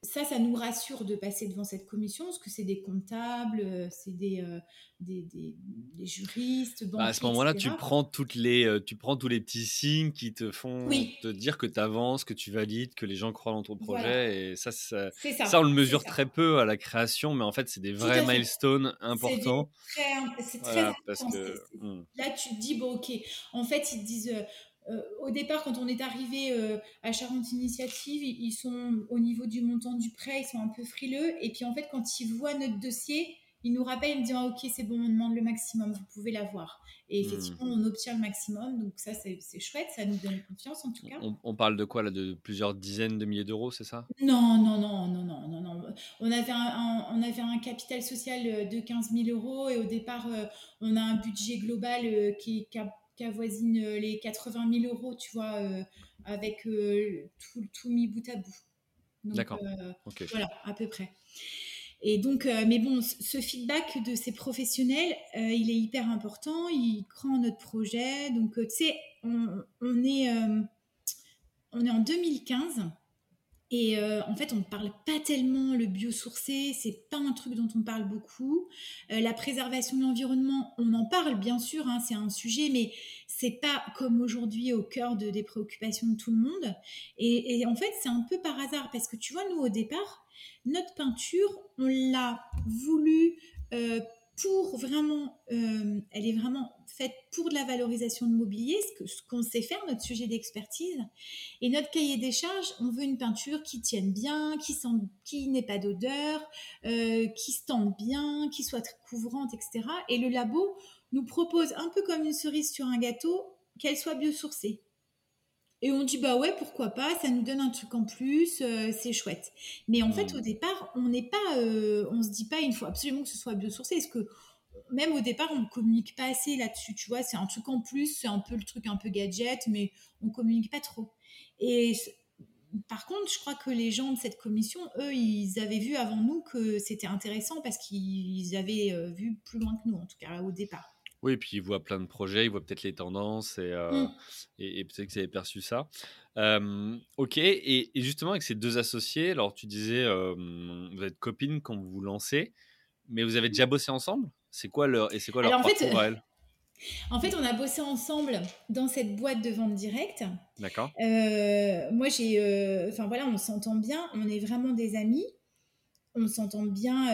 ça, ça nous rassure de passer devant cette commission, parce que c'est des comptables, euh, c'est des, euh, des, des, juristes. Bah, à ce moment-là, tu prends, toutes les, euh, tu prends tous les petits signes qui te font te dire que tu avances, que tu valides, que les gens croient dans ton projet. Et ça, ça, ça, on le mesure très peu à la création, mais en fait, c'est des vrais milestones importants. C'est très, important. Parce que, hmm. Là, tu te dis, bon, ok, en fait, ils te disent au départ, quand on est arrivé euh, à Charente Initiative, ils sont au niveau du montant du prêt, ils sont un peu frileux. Et puis en fait, quand ils voient notre dossier, ils nous rappellent, ils nous disent ah, Ok, c'est bon, on demande le maximum, vous pouvez l'avoir. Et hmm. effectivement, on obtient le maximum. Donc ça, c'est chouette, ça nous donne confiance en tout cas. On, parle de quoi là De plusieurs dizaines de milliers d'euros, c'est ça? Non, non, non, non, non, non, non. On avait un, on avait un capital social de 15 000 euros et au départ, euh, on a un budget global qui, qui a avoisine euh, les 80 000 euros, tu vois, euh, avec euh, tout, tout, mis bout à bout. D'accord. Voilà, à peu près. Et donc, mais bon, ce feedback de ces professionnels, il est hyper important. Il croit en notre projet. Donc, tu sais, on, on, est, on est en 2015. Et euh, en fait, on ne parle pas tellement le biosourcé, c'est pas un truc dont on parle beaucoup. Euh, la préservation de l'environnement, on en parle bien sûr, hein, c'est un sujet, mais c'est pas comme aujourd'hui au cœur de, des préoccupations de tout le monde. Et, en fait, c'est un peu par hasard parce que tu vois, nous au départ, notre peinture, on l'a voulu euh, pour vraiment, euh, elle est vraiment faite pour de la valorisation de mobilier, ce qu'on sait faire, notre sujet d'expertise. Et notre cahier des charges, on veut une peinture qui tienne bien, qui, sent, n'ait pas d'odeur, euh, qui se tende bien, qui soit couvrante, etc. Et le labo nous propose, un peu comme une cerise sur un gâteau, qu'elle soit biosourcée. Et on dit bah ouais pourquoi pas, ça nous donne un truc en plus, euh, c'est chouette. Mais en fait mmh. au départ on n'est pas, euh, on se dit pas il faut absolument que ce soit biosourcé, parce que même au départ on ne communique pas assez là-dessus, tu vois, c'est un truc en plus, c'est un peu le truc un peu gadget, mais on communique pas trop. Et par contre je crois que les gens de cette commission, eux ils avaient vu avant nous que c'était intéressant parce qu'ils avaient euh, vu plus loin que nous en tout cas au départ. Oui, puis il voit plein de projets, il voit peut-être les tendances et, euh, mmh. et, peut-être que vous avez perçu ça. ok, et, justement avec ces deux associés, alors tu disais, vous êtes copines quand vous vous lancez, mais vous avez déjà bossé ensemble? C'est quoi leur et c'est quoi leur alors, parcours en fait, En fait, on a bossé ensemble dans cette boîte de vente directe. D'accord. Moi, j'ai, enfin voilà, on s'entend bien, on est vraiment des amis, on s'entend bien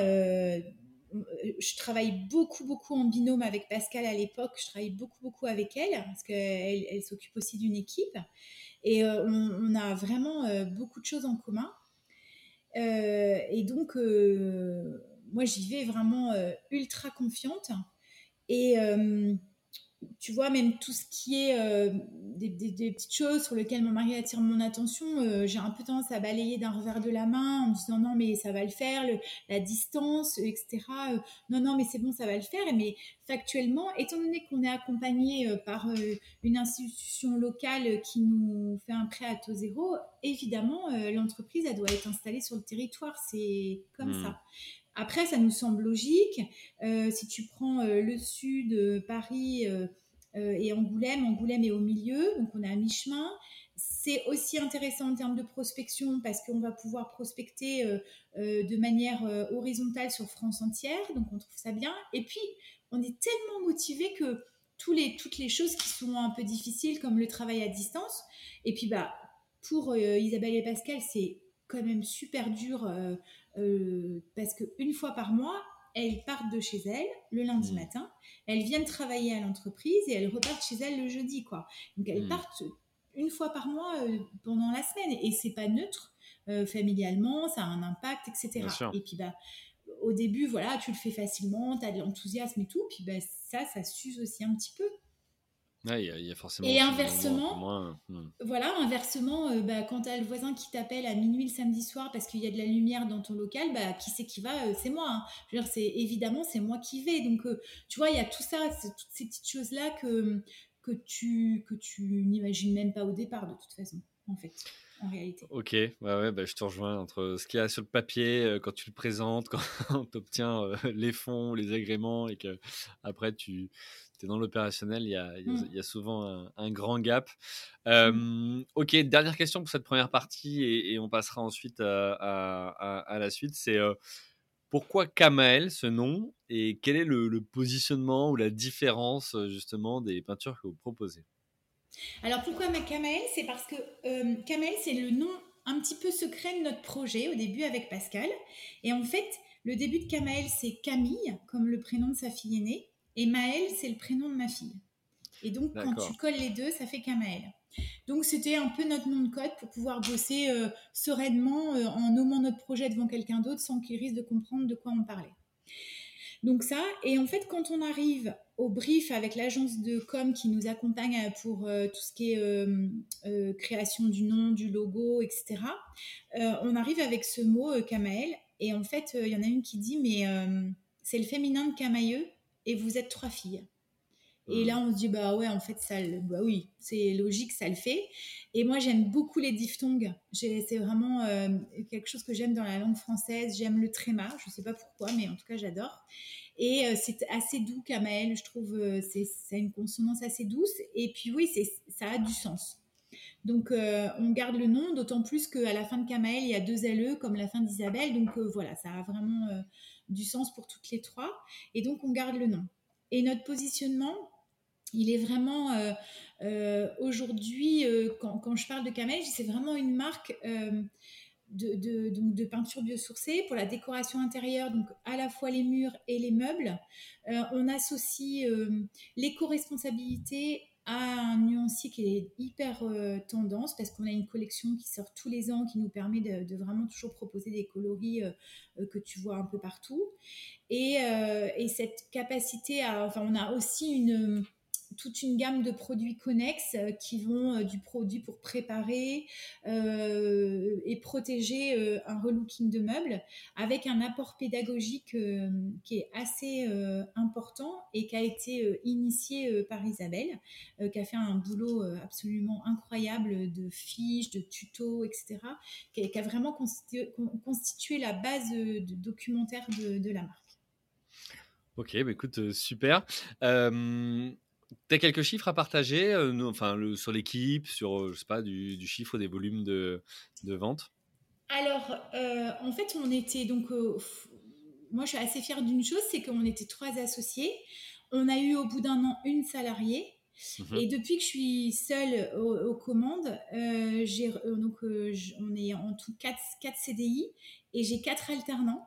je travaille beaucoup, beaucoup en binôme avec Pascal à l'époque. Je travaille beaucoup, beaucoup avec elle parce qu'elle elle, s'occupe aussi d'une équipe. Et euh, on, a vraiment euh, beaucoup de choses en commun. et donc, moi, j'y vais vraiment ultra confiante. Et tu vois, même tout ce qui est euh, des, petites choses sur lesquelles mon mari attire mon attention, euh, j'ai un peu tendance à balayer d'un revers de la main en me disant non, mais ça va le faire, la distance, etc. Euh, non, non, mais c'est bon, ça va le faire. Mais factuellement, étant donné qu'on est accompagné par une institution locale qui nous fait un prêt à taux zéro, évidemment, l'entreprise, elle doit être installée sur le territoire. C'est comme hmm. ça. Après, ça nous semble logique. Euh, si tu prends euh, le sud, euh, Paris et Angoulême, Angoulême est au milieu, donc on est à mi-chemin. C'est aussi intéressant en termes de prospection parce qu'on va pouvoir prospecter de manière horizontale sur France entière, donc on trouve ça bien. Et puis, on est tellement motivé que toutes les choses qui sont un peu difficiles, comme le travail à distance, et puis bah, pour Isabelle et Pascal, c'est quand même super dur euh, parce qu'une fois par mois, elles partent de chez elles le lundi mmh. matin, elles viennent travailler à l'entreprise et elles repartent chez elles le jeudi, quoi. Donc elles mmh. partent une fois par mois pendant la semaine. Et c'est pas neutre. familialement, ça a un impact, etc. Et puis bah, au début, voilà, tu le fais facilement, tu as de l'enthousiasme et tout, puis bah, ça, ça s'use aussi un petit peu. Il y, a forcément. Et inversement, hmm. voilà, inversement, euh, bah, quand tu as le voisin qui t'appelle à minuit le samedi soir parce qu'il y a de la lumière dans ton local, bah, qui c'est qui va euh, C'est moi. Hein. Je veux dire, c'est évidemment c'est moi qui vais. Donc, euh, tu vois, il y a tout ça, toutes ces petites choses là que que tu que tu n'imagines même pas au départ de toute façon, en fait en réalité. Ok, ouais, ouais, bah, je te rejoins entre ce qu'il y a sur le papier quand tu le présentes, quand tu obtiens les fonds, les agréments et que après tu es dans l'opérationnel, il y a, il y a, mmh. souvent un, grand gap. Mmh. ok, dernière question pour cette première partie et, on passera ensuite à, à, la suite. C'est euh, pourquoi Kamael ce nom et quel est le, le positionnement ou la différence justement des peintures que vous proposez? Alors pourquoi Kamael C'est parce que euh, Kamael, c'est le nom un petit peu secret de notre projet au début avec Pascal. Et en fait, le début de Kamael, c'est Camille, comme le prénom de sa fille aînée. Et Maël, c'est le prénom de ma fille. Et donc, quand tu colles les deux, ça fait Kamael. Donc, c'était un peu notre nom de code pour pouvoir bosser euh, sereinement euh, en nommant notre projet devant quelqu'un d'autre sans qu'il risque de comprendre de quoi on parlait. Donc ça, et en fait, quand on arrive au brief avec l'agence de com qui nous accompagne euh, pour euh, tout ce qui est euh, création du nom, du logo, etc., on arrive avec ce mot Kamael. Et en fait, il y en a une qui dit, mais c'est le féminin de Camailleux et vous êtes trois filles. Et là, on se dit, bah ouais, en fait, ça, bah oui, c'est logique, ça le fait. Et moi, j'aime beaucoup les diphtongues. C'est vraiment quelque chose que j'aime dans la langue française. J'aime le tréma, je ne sais pas pourquoi, mais en tout cas, j'adore. Et c'est assez doux, Kamael, je trouve, c'est une consonance assez douce. Et puis oui, ça a du sens. Donc on garde le nom, d'autant plus qu'à la fin de Kamael, il y a deux LE comme la fin d'Isabelle. Donc voilà, ça a vraiment du sens pour toutes les trois. Et donc on garde le nom. Et notre positionnement, il est vraiment aujourd'hui, quand, quand, je parle de Kamael, c'est vraiment une marque de, donc de peinture biosourcée pour la décoration intérieure, donc à la fois les murs et les meubles. Euh, on associe euh, l'éco-responsabilité un nuancier qui est hyper euh, tendance parce qu'on a une collection qui sort tous les ans qui nous permet de, vraiment toujours proposer des coloris que tu vois un peu partout. Et, et, cette capacité à... Enfin, on a aussi une toute une gamme de produits connexes euh, qui vont euh, du produit pour préparer euh, et protéger un relooking de meubles avec un apport pédagogique qui est assez important et qui a été initié par Isabelle, qui a fait un boulot absolument incroyable de fiches, de tutos, etc., qui a, vraiment constitué, la base documentaire de, la marque. Ok, bah écoute, super. As quelques chiffres à partager euh, enfin, sur l'équipe, sur euh, je sais pas, du, chiffre des volumes de, de vente? Alors, euh, en fait, on était donc. moi, je suis assez fière d'une chose c'est qu'on était trois associés. On a eu au bout d'un an une salariée. Mmh et depuis que je suis seule aux, commandes, j'ai, donc, on est en tout 4, 4 CDI et j'ai 4 alternants.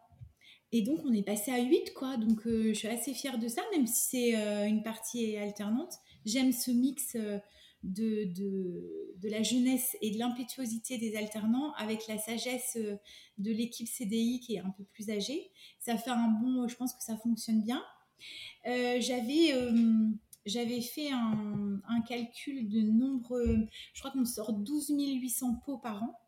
Et donc, on est passé à 8, quoi. Donc, euh, je suis assez fière de ça, même si c'est euh, une partie alternante. J'aime ce mix euh, de, de, de, la jeunesse et de l'impétuosité des alternants avec la sagesse de l'équipe CDI qui est un peu plus âgée. Ça fait un bon... Je pense que ça fonctionne bien. J'avais... j'avais fait un, un, calcul de nombre, je crois qu'on sort 12 800 pots par an.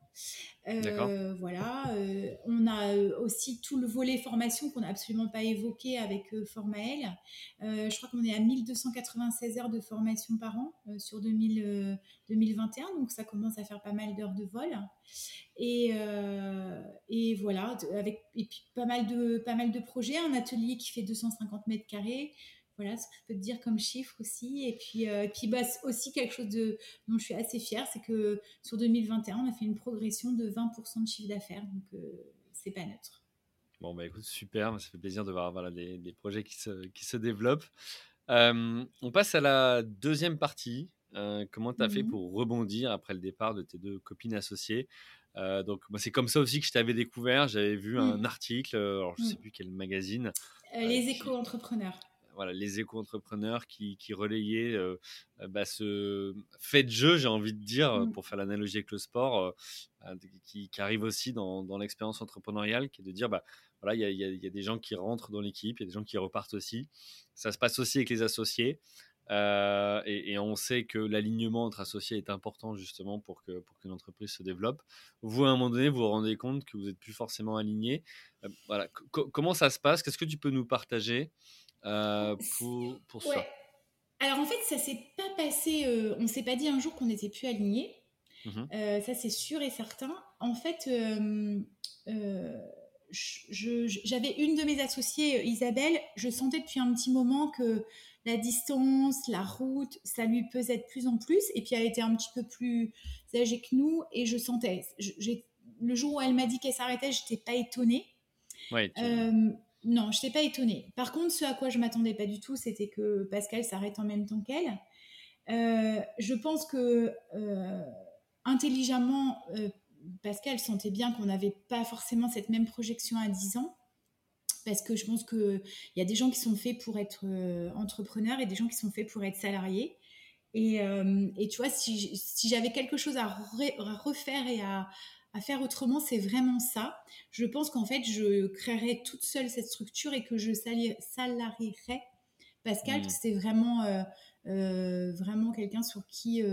Euh, voilà, euh, on a euh, aussi tout le volet formation qu'on n'a absolument pas évoqué avec Formael. je crois qu'on est à 1296 heures de formation par an sur 2021, donc ça commence à faire pas mal d'heures de vol. Et, et voilà, avec et puis pas mal de pas mal de projets, un atelier qui fait 250 mètres carrés, voilà ce que je peux te dire comme chiffre aussi. Et puis, euh, puis bah, aussi quelque chose de, dont je suis assez fière, c'est que sur 2021, on a fait une progression de 20% de chiffre d'affaires. Donc, euh, c'est pas neutre. Bon, bah écoute, super. Ça fait plaisir de voir voilà, des, des projets qui se, qui se développent. Euh, on passe à la deuxième partie. comment tu as fait mmh pour rebondir après le départ de tes deux copines associées? Donc, c'est comme ça aussi que je t'avais découvert. J'avais vu mmh. un article, alors je ne sais mmh. plus quel magazine. les éco-entrepreneurs voilà, les éco-entrepreneurs qui, qui relayaient bah, ce fait de jeu, j'ai envie de dire, mmh. pour faire l'analogie avec le sport, bah, qui, qui, arrive aussi dans, dans l'expérience entrepreneuriale, qui est de dire, bah, voilà, il y, y, a des gens qui rentrent dans l'équipe, il y a des gens qui repartent aussi. Ça se passe aussi avec les associés. Euh, et, on sait que l'alignement entre associés est important justement pour que pour qu'une entreprise se développe. Vous, à un moment donné, vous vous rendez compte que vous n'êtes plus forcément aligné. Euh, voilà. comment ça se passe? Qu'est-ce que tu peux nous partager euh, pour, pour ça Alors en fait, ça s'est pas passé. on s'est pas dit un jour qu'on n'était plus aligné. Mmh ça, c'est sûr et certain. En fait, j'avais une de mes associées, Isabelle. Je sentais depuis un petit moment que la distance, la route, ça lui pesait de plus en plus. Et puis elle était un petit peu plus âgée que nous et je sentais. le jour où elle m'a dit qu'elle s'arrêtait, je n'étais pas étonnée. Ouais, euh, non, je n'étais pas étonnée. Par contre, ce à quoi je m'attendais pas du tout, c'était que Pascal s'arrête en même temps qu'elle. Euh, je pense que euh, intelligemment, Pascal sentait bien qu'on n'avait pas forcément cette même projection à 10 ans parce que je pense qu'il y a des gens qui sont faits pour être euh, entrepreneurs et des gens qui sont faits pour être salariés. Et, euh, tu vois, si j'avais quelque chose à, refaire et à, à faire autrement, c'est vraiment ça. Je pense qu'en fait, je créerais toute seule cette structure et que je salarierais Pascal, mmh. c'est vraiment, euh, vraiment quelqu'un sur qui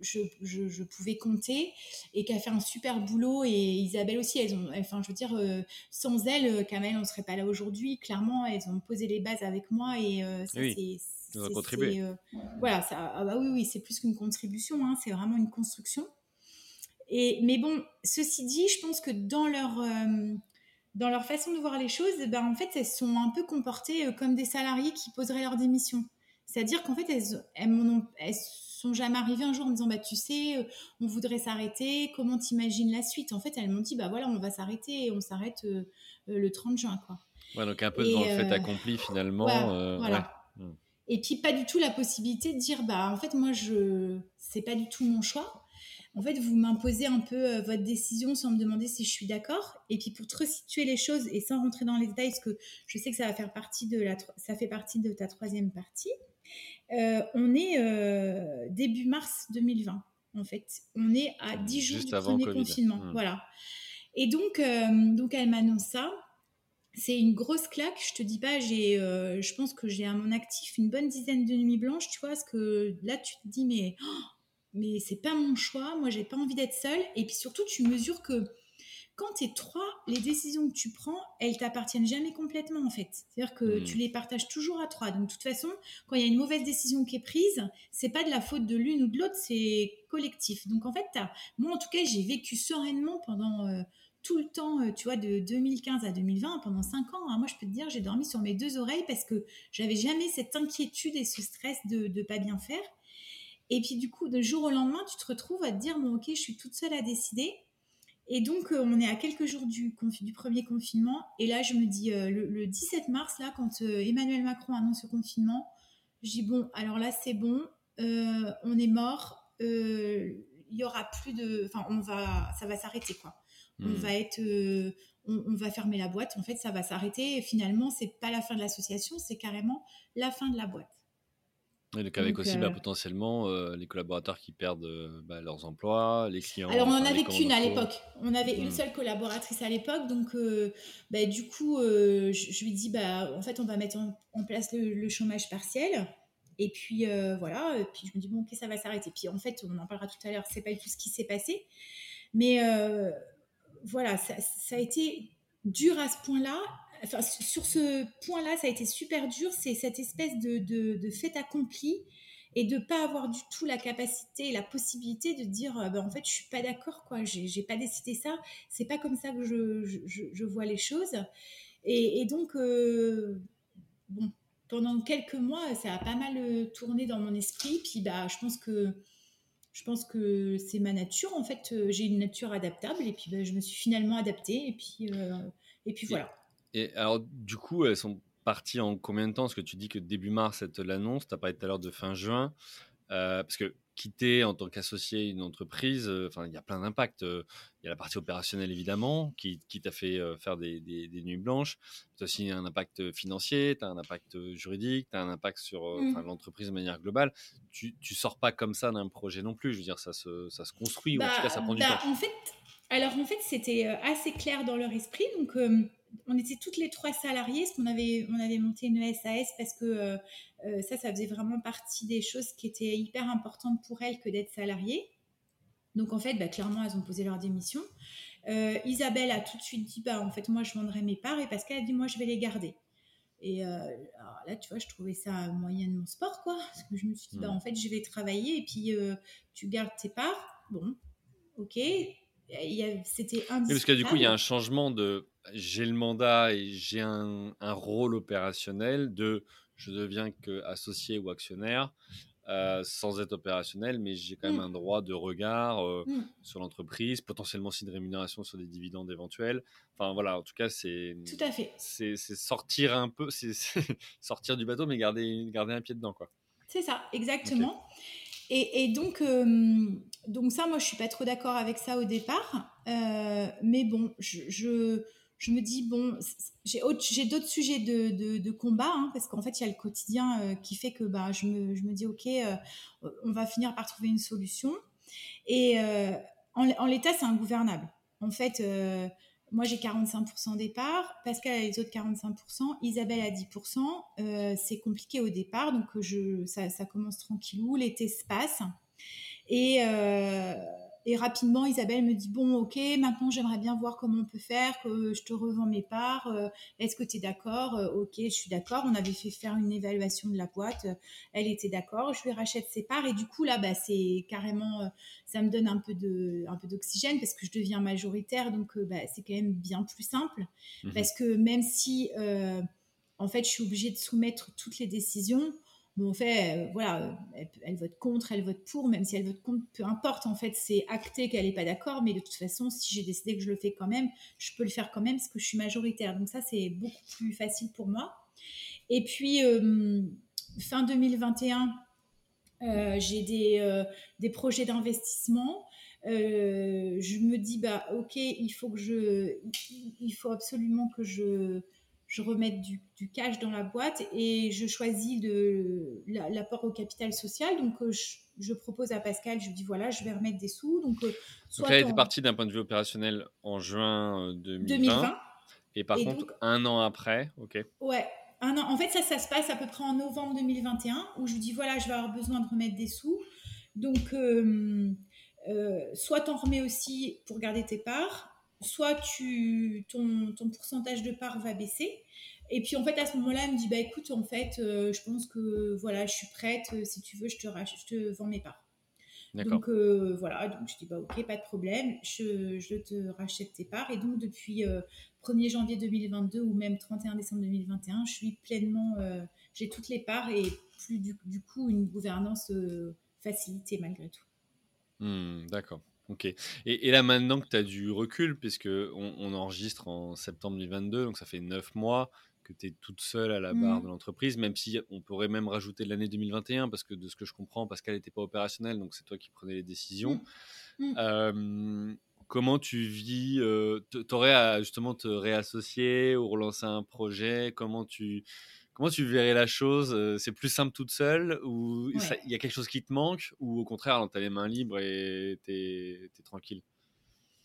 je, pouvais compter et qui a fait un super boulot. Et Isabelle aussi, elles ont, enfin, je veux dire, euh, sans elle, euh, Kamel, on ne serait pas là aujourd'hui. Clairement, elles ont posé les bases avec moi et euh, ça, oui, c'est. contribué. voilà, ça, ah bah oui, oui, c'est plus qu'une contribution, hein, c'est vraiment une construction. Et, mais bon, ceci dit, je pense que dans leur, dans leur façon de voir les choses, ben, en fait, elles sont un peu comportées comme des salariés qui poseraient leur démission. C'est-à-dire qu'en fait, elles, elles, elles sont jamais arrivées un jour en me disant bah tu sais euh, on voudrait s'arrêter comment t'imagines la suite? En fait elles m'ont dit bah voilà on va s'arrêter et on s'arrête euh, euh, le 30 juin quoi ouais, donc un peu devant le fait accompli finalement voilà. Hmm. et puis pas du tout la possibilité de dire bah en fait moi je c'est pas du tout mon choix en fait, vous m'imposez un peu votre décision sans me demander si je suis d'accord. Et puis pour te resituer les choses et sans rentrer dans les détails, parce que je sais que ça va faire partie de la, ça fait partie de ta troisième partie. Euh, on est euh, début mars 2020, en fait. On est à 10 jours du premier confinement. Hmm. Voilà. Et donc, euh, donc elle m'annonce ça. C'est une grosse claque. Je te dis pas, j'ai, je pense que j'ai à mon actif une bonne dizaine de nuits blanches, tu vois, parce que là, tu te dis, mais, oh, mais c'est pas mon choix. Moi, j'ai pas envie d'être seule. Et puis surtout, tu mesures que quand tu es trois, les décisions que tu prends, elles t'appartiennent jamais complètement en fait. C'est-à-dire que hmm. tu les partages toujours à trois. Donc de toute façon, quand il y a une mauvaise décision qui est prise, c'est pas de la faute de l'une ou de l'autre, c'est collectif. Donc en fait, moi en tout cas, j'ai vécu sereinement pendant euh, tout le temps, euh, tu vois, de 2015 à 2020, pendant cinq ans. Hein. moi, je peux te dire, j'ai dormi sur mes deux oreilles parce que j'avais jamais cette inquiétude et ce stress de ne pas bien faire. Et puis du coup, de jour au lendemain, tu te retrouves à te dire, bon ok, je suis toute seule à décider. Et donc, euh, on est à quelques jours du, du, premier confinement. Et là, je me dis, euh, le, 17 mars, là, quand euh, Emmanuel Macron annonce le confinement, je dis, bon, alors là, c'est bon, on est mort, il y aura plus de... Enfin, on va, ça va s'arrêter, quoi. On hmm. va être... On, on, va fermer la boîte, en fait, ça va s'arrêter. Et finalement, c'est pas la fin de l'association, c'est carrément la fin de la boîte. Et donc avec aussi bah, euh potentiellement euh, les collaborateurs qui perdent euh, bah, leurs emplois, les clients. Alors on n'en avait qu'une à l'époque. On avait une mmh. seule collaboratrice à l'époque, donc bah, du coup je, lui dis bah en fait on va mettre en, place le, chômage partiel. Et puis voilà, et puis je me dis bon ok ça va s'arrêter. Puis en fait on en parlera tout à l'heure, c'est pas du tout ce qui s'est passé, mais voilà ça, ça a été dur à ce point-là enfin, sur ce point-là, ça a été super dur. C'est cette espèce de, fait accompli et de pas avoir du tout la capacité et la possibilité de dire ben, en fait je suis pas d'accord quoi. J'ai pas décidé ça. C'est pas comme ça que je, vois les choses. Et, donc euh, bon pendant quelques mois ça a pas mal euh, tourné dans mon esprit. Puis bah je pense que je pense que c'est ma nature en fait. J'ai une nature adaptable et puis bah, je me suis finalement adaptée. Et puis et puis voilà et alors, du coup, elles sont parties en combien de temps? Parce que tu dis que début mars, elles te l'annoncent. Tu as parlé tout à l'heure de fin juin. Euh, parce que quitter en tant qu'associé une entreprise, enfin, il y a plein d'impacts. Il y a la partie opérationnelle, évidemment, qui, qui t'a fait faire des, des, nuits blanches. Tu as aussi un impact financier, tu as un impact juridique, tu as un impact sur mmh. l'entreprise de manière globale. Tu ne sors pas comme ça d'un projet non plus. Je veux dire, ça se, ça se construit, ou en tout cas, ça prend du bah, temps. En fait, alors, en fait, c'était assez clair dans leur esprit. Donc, on était toutes les trois salariés, parce qu'on avait, on avait monté une SAS parce que euh, euh, ça, ça faisait vraiment partie des choses qui étaient hyper importantes pour elles que d'être salariées. Donc en fait, bah, clairement, elles ont posé leur démission. Euh, Isabelle a tout de suite dit, bah, en fait, moi, je vendrai mes parts, et Pascal a dit, moi, je vais les garder. Et là, tu vois, je trouvais ça moyennement sport, quoi. Parce que je me suis dit, bah, en fait, je vais travailler, et puis tu gardes tes parts. Bon, ok. C'était indiscutable. parce que du coup, il y a un changement de j'ai le mandat et j'ai un, rôle opérationnel de je deviens que associé ou actionnaire euh, sans être opérationnel, mais j'ai quand même mmh. un droit de regard euh, mmh. sur l'entreprise, potentiellement aussi de rémunération sur des dividendes éventuels. Enfin voilà, en tout cas, c'est tout à fait. C'est sortir un peu, c'est sortir du bateau, mais garder garder un pied dedans quoi. C'est ça, exactement. Et, donc, donc ça, moi, je suis pas trop d'accord avec ça au départ. Euh, mais bon, je, je me dis, bon, j'ai d'autres sujets de, de, combat, hein, parce qu'en fait, il y a le quotidien euh, qui fait que bah, je, me, je me dis, OK, euh, on va finir par trouver une solution. Et euh, en, l'état, c'est ingouvernable. En fait, moi, j'ai 45% départ, Pascal a les autres 45%, Isabelle a 10%. c'est compliqué au départ, donc je, ça, ça commence tranquillou, l'été se passe. Et et rapidement, Isabelle me dit Bon, ok, maintenant j'aimerais bien voir comment on peut faire, que je te revends mes parts. Euh, est-ce que tu es d'accord euh, Ok, je suis d'accord. On avait fait faire une évaluation de la boîte. Elle était d'accord. Je lui rachète ses parts. Et du coup, là, bah, c'est carrément. Euh, ça me donne un peu d'oxygène parce que je deviens majoritaire. Donc, bah, c'est quand même bien plus simple. Mmh parce que même si, en fait, je suis obligée de soumettre toutes les décisions Bon, en fait, euh, voilà, elle, vote contre, elle vote pour, même si elle vote contre, peu importe, en fait, c'est acté qu'elle n'est pas d'accord, mais de toute façon, si j'ai décidé que je le fais quand même, je peux le faire quand même parce que je suis majoritaire. Donc ça, c'est beaucoup plus facile pour moi. Et puis, euh, fin 2021, euh, j'ai des, des, projets d'investissement. je me dis, bah, ok, il faut que je, il faut absolument que je je remets du, cash dans la boîte et je choisis l'apport au capital social. Donc, euh, je, propose à Pascal, je lui dis voilà, je vais remettre des sous. Donc, euh, soit elle était partie d'un point de vue opérationnel en juin 2020. Euh, et par contre, un an après, ok. Ouais, un an. En fait, ça, ça se passe à peu près en novembre 2021 où je lui dis voilà, je vais avoir besoin de remettre des sous. Donc, soit tu en remets aussi pour garder tes parts, soit tu, ton, ton, pourcentage de part va baisser. Et puis en fait à ce moment-là, elle me dit bah écoute en fait, euh, je pense que voilà, je suis prête. Euh, si tu veux, je te, je te vends mes parts. Donc euh, voilà, donc je dis bah ok, pas de problème, je, je, te rachète tes parts. Et donc depuis 1er janvier 2022 ou même 31 décembre 2021, je suis pleinement, j'ai toutes les parts et plus du, du coup une gouvernance facilitée malgré tout. Hmm, d'accord. Ok. Et, là, maintenant que tu as du recul, puisque on, enregistre en septembre 2022, donc ça fait neuf mois que tu es toute seule à la barre mmh. de l'entreprise, même si on pourrait même rajouter l'année 2021, parce que de ce que je comprends, Pascal n'était pas opérationnel, donc c'est toi qui prenais les décisions. Mmh. Mmh. comment tu vis Tu aurais à justement te réassocier ou relancer un projet? Comment tu Comment tu verrais la chose euh, C'est plus simple toute seule ou il y a quelque chose qui te manque ou au contraire, tu as les mains libres et tu es, tranquille?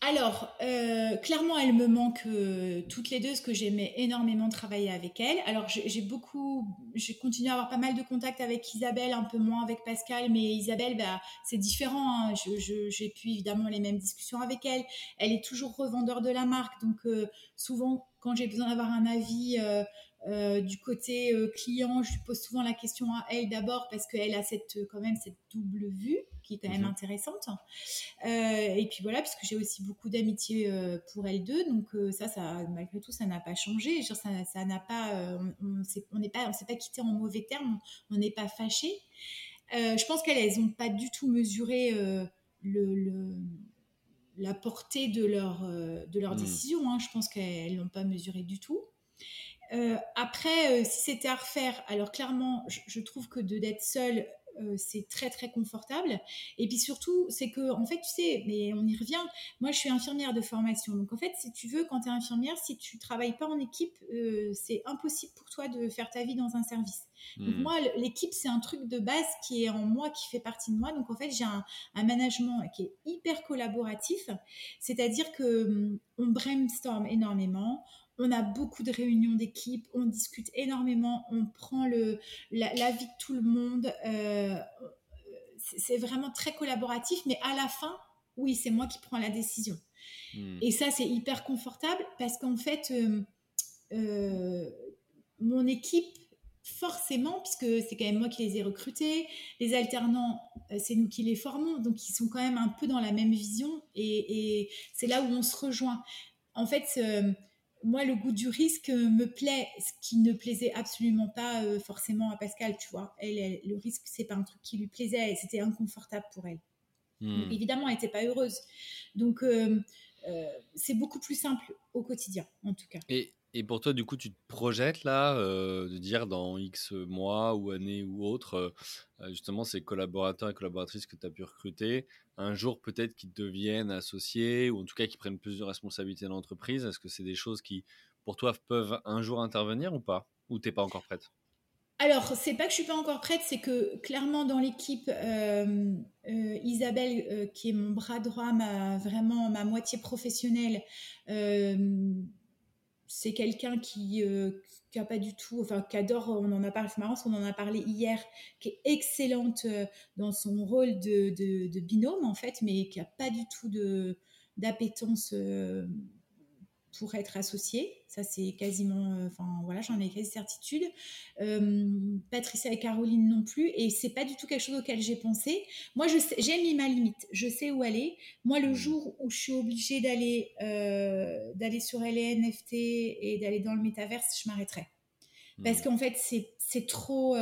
Alors, euh, clairement, elle me manque euh, toutes les deux, parce que j'aimais énormément travailler avec elle. Alors, j'ai beaucoup, j'ai continué à avoir pas mal de contacts avec Isabelle, un peu moins avec Pascal, mais Isabelle, bah, c'est différent. Hein. J'ai pu évidemment les mêmes discussions avec elle. Elle est toujours revendeur de la marque, donc souvent, quand j'ai besoin d'avoir un avis euh, du côté euh, client, je lui pose souvent la question à elle d'abord parce qu'elle a cette, quand même cette double vue qui est quand même mhm. intéressante. Euh, et puis voilà, puisque j'ai aussi beaucoup d'amitié pour elle deux, donc ça, ça, malgré tout, ça n'a pas changé. ça, n'a pas, on n'est pas, on s'est pas quitté en mauvais termes, on n'est pas fâché. je pense qu'elles n'ont pas du tout mesuré le, la portée de leur, de leur mhm. décision. Hein. Je pense qu'elles l'ont pas mesuré du tout. Euh, après, euh, si c'était à refaire, alors clairement, je, trouve que de d'être seule, euh, c'est très très confortable. Et puis surtout, c'est que en fait, tu sais, mais on y revient. Moi, je suis infirmière de formation, donc en fait, si tu veux, quand tu es infirmière, si tu travailles pas en équipe, euh, c'est impossible pour toi de faire ta vie dans un service. Donc hmm. moi, l'équipe, c'est un truc de base qui est en moi, qui fait partie de moi. Donc en fait, j'ai un, un, management qui est hyper collaboratif, c'est-à-dire que hum, on brainstorm énormément, on a beaucoup de réunions d'équipe, on discute énormément, on prend le, la, vie de tout le monde. Euh, c'est vraiment très collaboratif, mais à la fin, oui, c'est moi qui prends la décision. Hmm. Et ça, c'est hyper confortable parce qu'en fait, euh, euh, mon équipe, forcément, puisque c'est quand même moi qui les ai recrutés, les alternants, c'est nous qui les formons, donc ils sont quand même un peu dans la même vision et, et c'est là où on se rejoint. En fait, moi, le goût du risque me plaît, ce qui ne plaisait absolument pas euh, forcément à Pascal, tu vois. Elle, le risque, c'est pas un truc qui lui plaisait, c'était inconfortable pour elle. Hmm. évidemment, elle n'était pas heureuse. Donc, euh, euh, c'est beaucoup plus simple au quotidien, en tout cas. Et, et pour toi, du coup, tu te projettes là, de dire dans X mois ou années ou autres, justement, ces collaborateurs et collaboratrices que tu as pu recruter, un jour peut-être qu'ils deviennent associés ou en tout cas qu'ils prennent plus de responsabilités dans l'entreprise Est-ce que c'est des choses qui, pour toi, peuvent un jour intervenir ou pas? Ou t'es pas encore prête? Alors, c'est pas que je suis pas encore prête, c'est que clairement dans l'équipe, Isabelle, qui est mon bras droit, ma, vraiment ma moitié professionnelle, c'est quelqu'un qui, euh, qui a pas du tout, enfin, qui adore, on en a parlé, c'est marrant parce qu'on en a parlé hier, qui est excellente euh, dans son rôle de, binôme, en fait, mais qui a pas du tout de, d'appétence euh, pour être associé. Ça, c'est quasiment, euh, enfin voilà, j'en ai quasi certitude. Euh, Patricia et Caroline non plus. Et c'est pas du tout quelque chose auquel j'ai pensé. Moi, j'ai mis ma limite. Je sais où aller. Moi, le mmh. jour où je suis obligée d'aller euh, d'aller sur les NFT et d'aller dans le métaverse, je m'arrêterai. Parce mmh. qu'en fait, c'est trop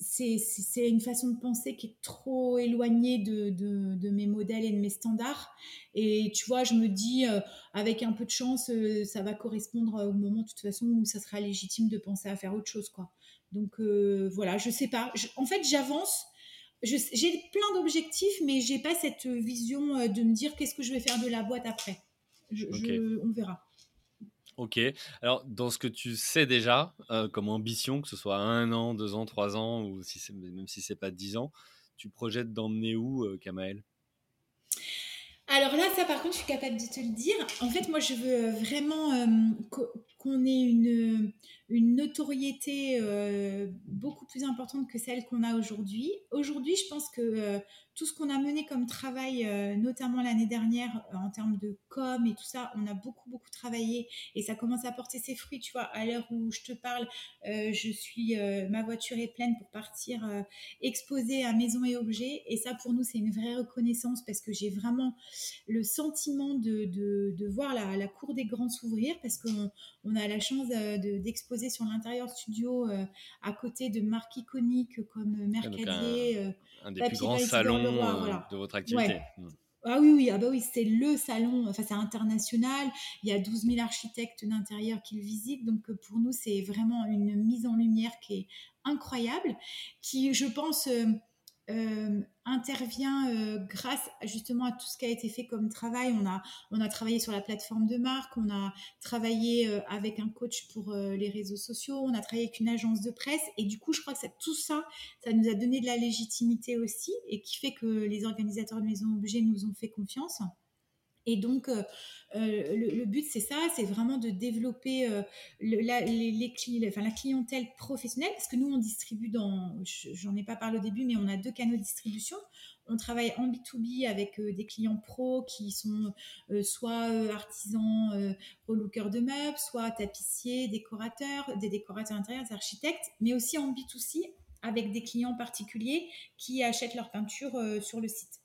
c'est une façon de penser qui est trop éloignée de, de, mes modèles et de mes standards. Et tu vois, je me dis, euh, avec un peu de chance, euh, ça va correspondre au moment, de toute façon, où ça sera légitime de penser à faire autre chose. quoi. Donc euh, voilà, je sais pas. en fait, j'avance. J'ai plein d'objectifs, mais j'ai pas cette vision de me dire qu'est-ce que je vais faire de la boîte après. on verra. Ok. Alors, dans ce que tu sais déjà euh, comme ambition, que ce soit un an, deux ans, trois ans, ou même si c'est pas dix ans, tu projettes d'emmener où, euh, alors là, ça par contre, je suis capable de te le dire. En fait, moi, je veux vraiment euh, qu'on ait une, notoriété beaucoup plus importante que celle qu'on a aujourd'hui. Aujourd'hui, je pense que tout ce qu'on a mené comme travail, euh, notamment l'année dernière, euh, en termes de com et tout ça, on a beaucoup, beaucoup travaillé et ça commence à porter ses fruits. Tu vois, à l'heure où je te parle, euh, je suis, ma voiture est pleine pour partir exposer à maison et objets. Et ça, pour nous, c'est une vraie reconnaissance parce que j'ai vraiment le sentiment de, de, voir la, la, cour des grands s'ouvrir parce qu'on on a la chance d'exposer sur l'intérieur studio à côté de marques iconiques comme Mercadier un des plus grands salons euh, de votre activité. Hmm. Ah oui, oui, ah bah oui c'est le salon, enfin c'est international, il y a 12 000 architectes d'intérieur qui le visitent, donc euh, pour nous c'est vraiment une mise en lumière qui est incroyable, qui je pense euh, euh, intervient euh, grâce justement à tout ce qui a été fait comme travail. On a, on a travaillé sur la plateforme de marque, on a travaillé euh, avec un coach pour les réseaux sociaux, on a travaillé avec une agence de presse. Et du coup, je crois que tout ça, ça nous a donné de la légitimité aussi et qui fait que les organisateurs de Maison Objet nous ont fait confiance. Et donc, euh, euh, le, but, c'est ça, c'est vraiment de développer euh, la, clientèle professionnelle, parce que nous, on distribue dans, j'en ai pas parlé au début, mais on a deux canaux de distribution. On travaille en B2B avec des clients pros qui sont soit artisans, relookers de meubles, soit tapissiers, décorateurs, des décorateurs intérieurs, des architectes, mais aussi en B2C avec des clients particuliers qui achètent leur peinture sur le site.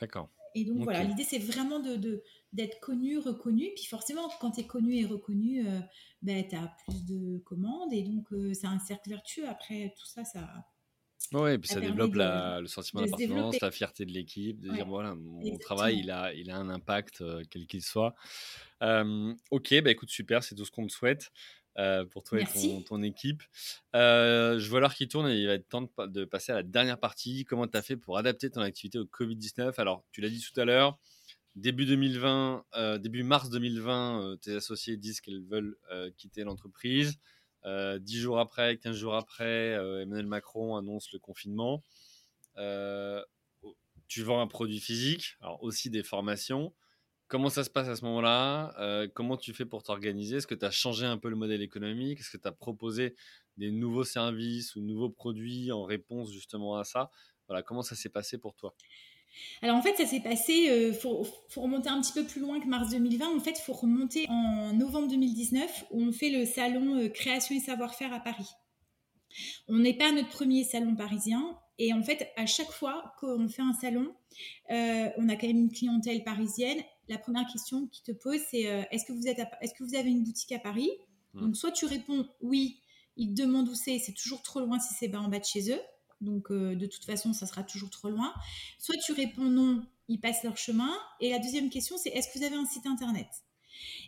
D'accord. Et donc voilà, l'idée c'est vraiment de, d'être connu, reconnu. Puis forcément, quand tu es connu et reconnu, euh, ben, tu as plus de commandes. Et donc euh, c'est un cercle vertueux. Après, tout ça, ça. Oui, et puis ça développe le sentiment d'appartenance, la fierté de l'équipe, de dire voilà, mon travail, il a, il a un impact, euh, quel qu'il soit. ok, bah écoute, super, c'est tout ce qu'on te souhaite. Pour toi et ton, équipe. je vois l'heure qui tourne et il va être temps de, passer à la dernière partie. Comment tu as fait pour adapter ton activité au Covid-19 Alors, tu l'as dit tout à l'heure, début 2020, début mars 2020, tes associés disent qu'ils veulent quitter l'entreprise. Dix jours après, 15 jours après, Emmanuel Macron annonce le confinement. tu vends un produit physique, alors aussi des formations. Comment ça se passe à ce moment-là? Euh, Comment tu fais pour t'organiser? Est-ce que tu as changé un peu le modèle économique? Est-ce que tu as proposé des nouveaux services ou nouveaux produits en réponse justement à ça? Voilà, comment ça s'est passé pour toi? Alors en fait, ça s'est passé, il euh, faut, remonter un petit peu plus loin que mars 2020. En fait, il faut remonter en novembre 2019 où on fait le salon euh, Création et Savoir-faire à Paris. On n'est pas notre premier salon parisien. Et en fait, à chaque fois qu'on fait un salon, on a quand même une clientèle parisienne la première question qui te pose, c'est euh, est-ce que, vous êtes est-ce que vous avez une boutique à Paris? Hmm. Donc, soit tu réponds oui, ils te demandent où c'est, c'est toujours trop loin si c'est en bas de chez eux. Donc, euh, de toute façon, ça sera toujours trop loin. Soit tu réponds non, ils passent leur chemin. Et la deuxième question, c'est est-ce que vous avez un site internet?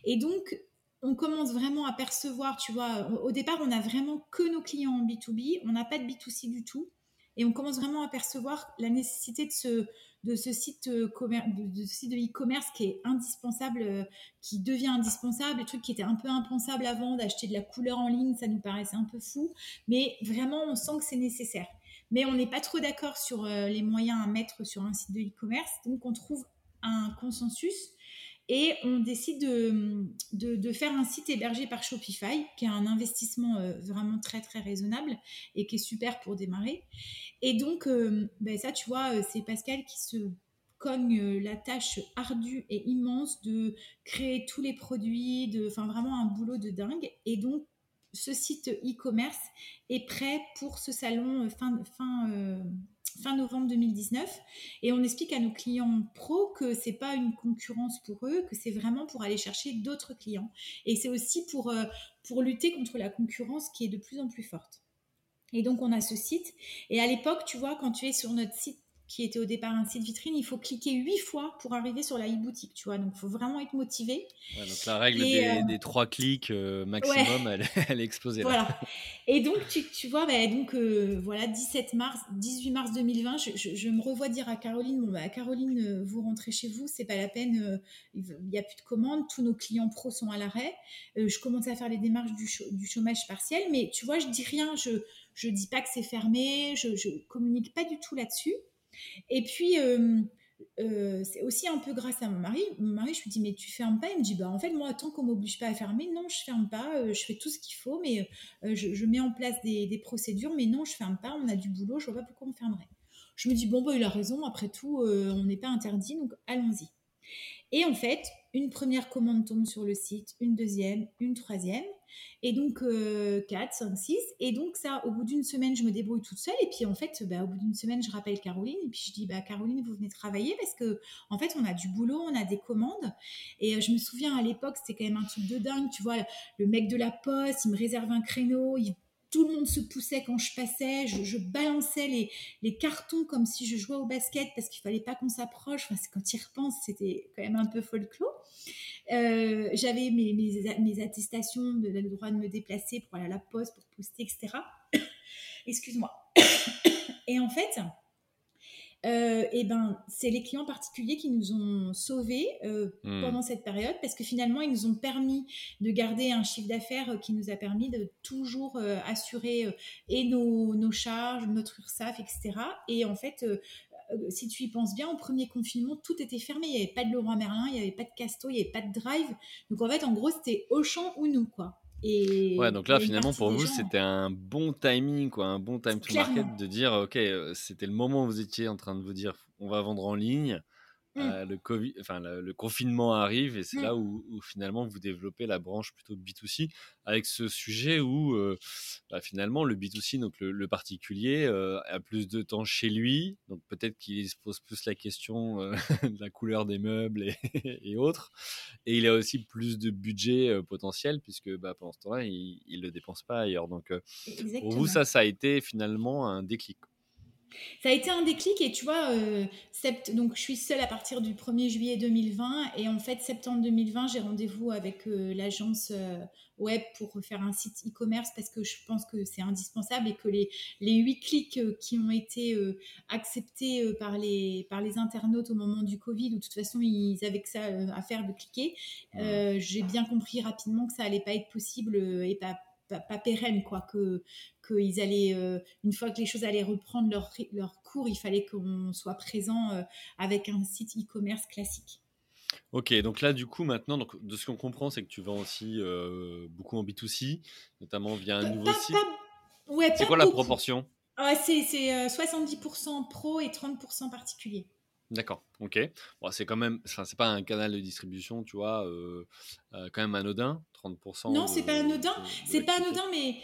Et donc, on commence vraiment à percevoir, tu vois, au départ, on n'a vraiment que nos clients en B2B, on n'a pas de B2C du tout. Et on commence vraiment à percevoir la nécessité de ce, site euh, de, de e-commerce qui est indispensable, euh, qui devient indispensable, le truc qui était un peu impensable avant d'acheter de la couleur en ligne, ça nous paraissait un peu fou, mais vraiment on sent que c'est nécessaire. Mais on n'est pas trop d'accord sur euh, les moyens à mettre sur un site de e-commerce, donc on trouve un consensus et on décide de, faire un site hébergé par Shopify, qui est un investissement vraiment très très raisonnable et qui est super pour démarrer. Et donc, euh, ben ça, tu vois, euh, c'est Pascal qui se cogne euh, la tâche ardue et immense de créer tous les produits, de, enfin vraiment un boulot de dingue. Et donc, ce site e-commerce est prêt pour ce salon fin, fin, fin novembre 2019. Et on explique à nos clients pro que c'est pas une concurrence pour eux, que c'est vraiment pour aller chercher d'autres clients. Et c'est aussi pour, pour lutter contre la concurrence qui est de plus en plus forte. Et donc, on a ce site. Et à l'époque, tu vois, quand tu es sur notre site qui était au départ un site vitrine, il faut cliquer huit fois pour arriver sur la e-boutique, tu vois. Donc, il faut vraiment être motivé. donc, la règle euh, des, trois clics euh, maximum, elle, elle, est explosée. Voilà. Et donc, tu, tu vois, bah, donc, euh, voilà, 17 mars, 18 mars 2020, je, me revois dire à Caroline, bon, bah, Caroline, vous rentrez chez vous, c'est pas la peine, il n'y a plus de commandes, tous nos clients pros sont à l'arrêt. je commence à faire les démarches du, du, chômage partiel, mais tu vois, je dis rien, je je dis pas que c'est fermé, je, ne communique pas du tout là-dessus. Et puis, euh, euh, c'est aussi un peu grâce à mon mari. Mon mari, je lui dis, mais tu fermes pas? Il me dit, bah en fait, moi, tant qu'on m'oblige pas à fermer, non, je ferme pas, euh, je fais tout ce qu'il faut, mais je, mets en place des, procédures, mais non, je ferme pas, on a du boulot, je vois pas pourquoi on fermerait. Je me dis, bon, bah, il a raison, après tout, on n'est pas interdit, donc allons-y. Et en fait, une première commande tombe sur le site, une deuxième, une troisième. Et donc, 4, 5, 6. Et donc, ça, au bout d'une semaine, je me débrouille toute seule. Et puis, en fait, bah, au bout d'une semaine, je rappelle Caroline. Et puis, je dis, bah, Caroline, vous venez travailler parce que, en fait, on a du boulot, on a des commandes. Et euh, je me souviens, à l'époque, c'était quand même un truc de dingue. Tu vois, le mec de la poste, il me réserve un créneau, tout le monde se poussait quand je passais, je, balançais les, cartons comme si je jouais au basket parce qu'il fallait pas qu'on s'approche. Enfin, quand il repense, c'était quand même un peu folklore. Euh, j'avais mes, attestations de, droit de me déplacer pour aller à la poste, pour poster, etc. Excuse-moi. Et en fait, euh, et ben, c'est les clients particuliers qui nous ont sauvés euh, hmm. pendant cette période parce que finalement, ils nous ont permis de garder un chiffre d'affaires qui nous a permis de toujours assurer et nos, nos, charges, notre URSAF, etc. Et en fait, si tu y penses bien, au premier confinement, tout était fermé. Il n'y avait pas de Leroy Merlin, il n'y avait pas de Casto, il n'y avait pas de Drive. Donc en fait, en gros, c'était Auchan ou nous, quoi. Et ouais, donc là, finalement, pour vous, c'était un bon timing, quoi, un bon time to market de dire, ok, euh, c'était le moment où vous étiez en train de vous dire, on va vendre en ligne. Mmh. Euh, le, COVID, enfin, le, confinement arrive et c'est mmh. là où, finalement vous développez la branche plutôt B2C avec ce sujet où euh, bah, finalement le B2C, donc le, particulier, euh, a plus de temps chez lui, donc peut-être qu'il se pose plus la question de la couleur des meubles et, autres, et il a aussi plus de budget potentiel puisque bah, pendant ce temps-là, il ne le dépense pas ailleurs. Donc pour vous, ça, ça a été finalement un déclic. Ça a été un déclic et tu vois, euh, donc je suis seule à partir du 1er juillet 2020 et en fait septembre 2020 j'ai rendez-vous avec euh, l'agence euh, web pour faire un site e-commerce parce que je pense que c'est indispensable et que les, les 8 clics qui ont été acceptés par, les, par les internautes au moment du Covid où de toute façon ils avaient que ça à faire de cliquer, j'ai bien compris rapidement que ça allait pas être possible et pas pas, pérenne, quoi, que qu'ils allaient, euh, une fois que les choses allaient reprendre leur, leur cours, il fallait qu'on soit présent euh, avec un site e-commerce classique. Ok, donc là, du coup, maintenant, donc, de ce qu'on comprend, c'est que tu vends aussi euh, beaucoup en B2C, notamment via un nouveau site. Ouais, c'est quoi la proportion? Ah, C'est 70% pro et 30% particulier. D'accord, ok. Bon, c'est quand même, c'est pas un canal de distribution, tu vois, euh, euh, quand même anodin, 30%. Non, c'est pas anodin. C'est pas anodin, mais,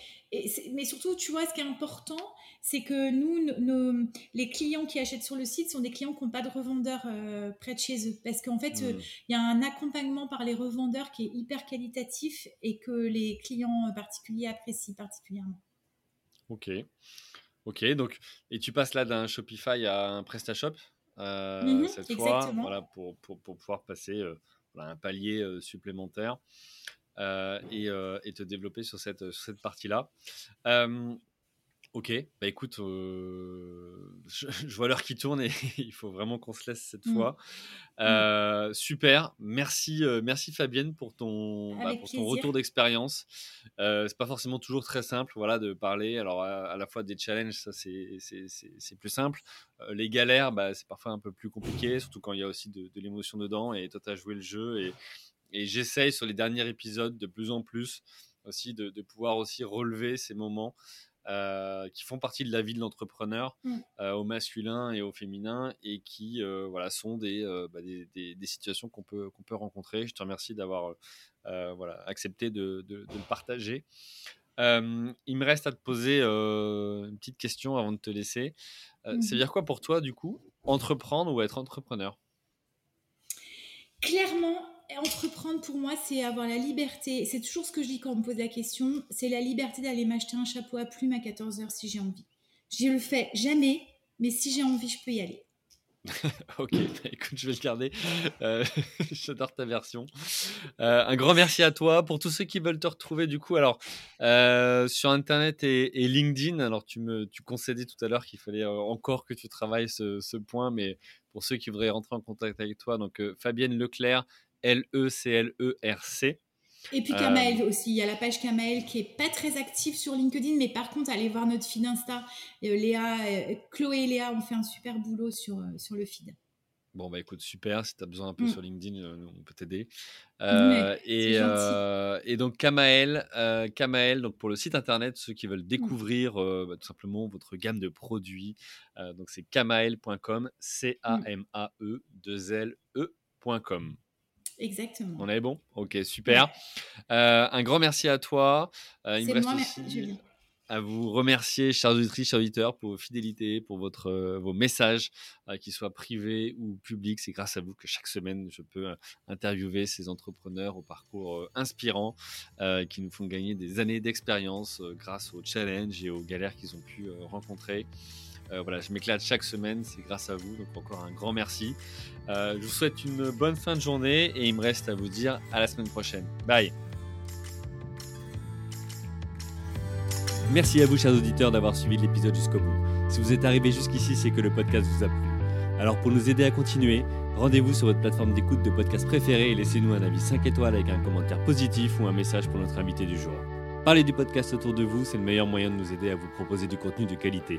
mais surtout, tu vois, ce qui est important, c'est que nous, nos, les clients qui achètent sur le site sont des clients qui n'ont pas de revendeur euh, près de chez eux. Parce qu'en fait, mmh. il y a un accompagnement par les revendeurs qui est hyper qualitatif et que les clients particuliers apprécient particulièrement. Ok. Ok, donc, et tu passes là d'un Shopify à un PrestaShop? Euh, mmh cette fois, voilà, pour, pour, pour, pouvoir passer euh, un palier euh, supplémentaire et, et, te développer sur cette, sur cette partie-là. Ok, bah écoute, je, vois l'heure qui tourne et il faut vraiment qu'on se laisse cette mmh. fois. Mmh. super, merci, merci Fabienne pour ton, bah, pour ton retour d'expérience. c'est pas forcément toujours très simple, voilà, de parler. Alors à, la fois des challenges, ça c'est plus simple. les galères, bah, c'est parfois un peu plus compliqué, surtout quand il y a aussi de, l'émotion dedans. Et toi, tu as joué le jeu et, et j'essaye sur les derniers épisodes de plus en plus aussi de, de pouvoir aussi relever ces moments. Euh, qui font partie de la vie de l'entrepreneur, mm. euh, au masculin et au féminin, et qui euh, voilà, sont des, bah, des, des, situations qu'on peut, qu'on peut rencontrer. Je te remercie d'avoir voilà, accepté de, de, le partager. il me reste à te poser une petite question avant de te laisser. cest. Ça veut dire quoi pour toi, du coup, entreprendre ou être entrepreneur? Clairement, entreprendre pour moi, c'est avoir la liberté. C'est toujours ce que je dis quand on me pose la question. C'est la liberté d'aller m'acheter un chapeau à plumes à 14 heures si j'ai envie. Je le fais jamais, mais si j'ai envie, je peux y aller. ok, bah, écoute, je vais le garder. Euh, j'adore ta version. Euh, un grand merci à toi. Pour tous ceux qui veulent te retrouver, du coup, alors euh, sur Internet et, LinkedIn, alors tu me tu concédais tout à l'heure qu'il fallait encore que tu travailles ce, ce, point, mais pour ceux qui voudraient rentrer en contact avec toi, donc Fabienne Leclerc, L-E-C-L-E-R-C. Et puis Kamael euh, aussi, il y a la page Kamael qui est pas très active sur LinkedIn, mais par contre, allez voir notre feed Insta. Euh, Léa, euh, Chloé et Léa ont fait un super boulot sur, sur le feed. Bon, bah écoute, super. Si tu as besoin un peu mm. sur LinkedIn, on peut t'aider. et, et, donc, Kamael, Kamael, donc pour le site internet, ceux qui veulent mm. découvrir bah, tout simplement votre gamme de produits, donc c'est kamael.com, C-A-M-A-E-2-L-E.com. Exactement. On est bon? Ok, super. Euh, un grand merci à toi. Euh, il me reste aussi à vous remercier, chers auditrices, chers auditeurs, pour vos fidélités, pour votre, euh, vos messages, qu'ils soient privés ou publics. C'est grâce à vous que chaque semaine, je peux interviewer ces entrepreneurs au parcours inspirant qui nous font gagner des années d'expérience grâce aux challenges et aux galères qu'ils ont pu rencontrer. Euh, voilà, je m'éclate chaque semaine, c'est grâce à vous, donc encore un grand merci. Euh, je vous souhaite une bonne fin de journée et il me reste à vous dire à la semaine prochaine. Bye Merci à vous, chers auditeurs, d'avoir suivi l'épisode jusqu'au bout. Si vous êtes arrivé jusqu'ici, c'est que le podcast vous a plu. Alors pour nous aider à continuer, rendez-vous sur votre plateforme d'écoute de podcast préférée et laissez-nous un avis 5 étoiles avec un commentaire positif ou un message pour notre invité du jour. Parlez du podcast autour de vous, c'est le meilleur moyen de nous aider à vous proposer du contenu de qualité.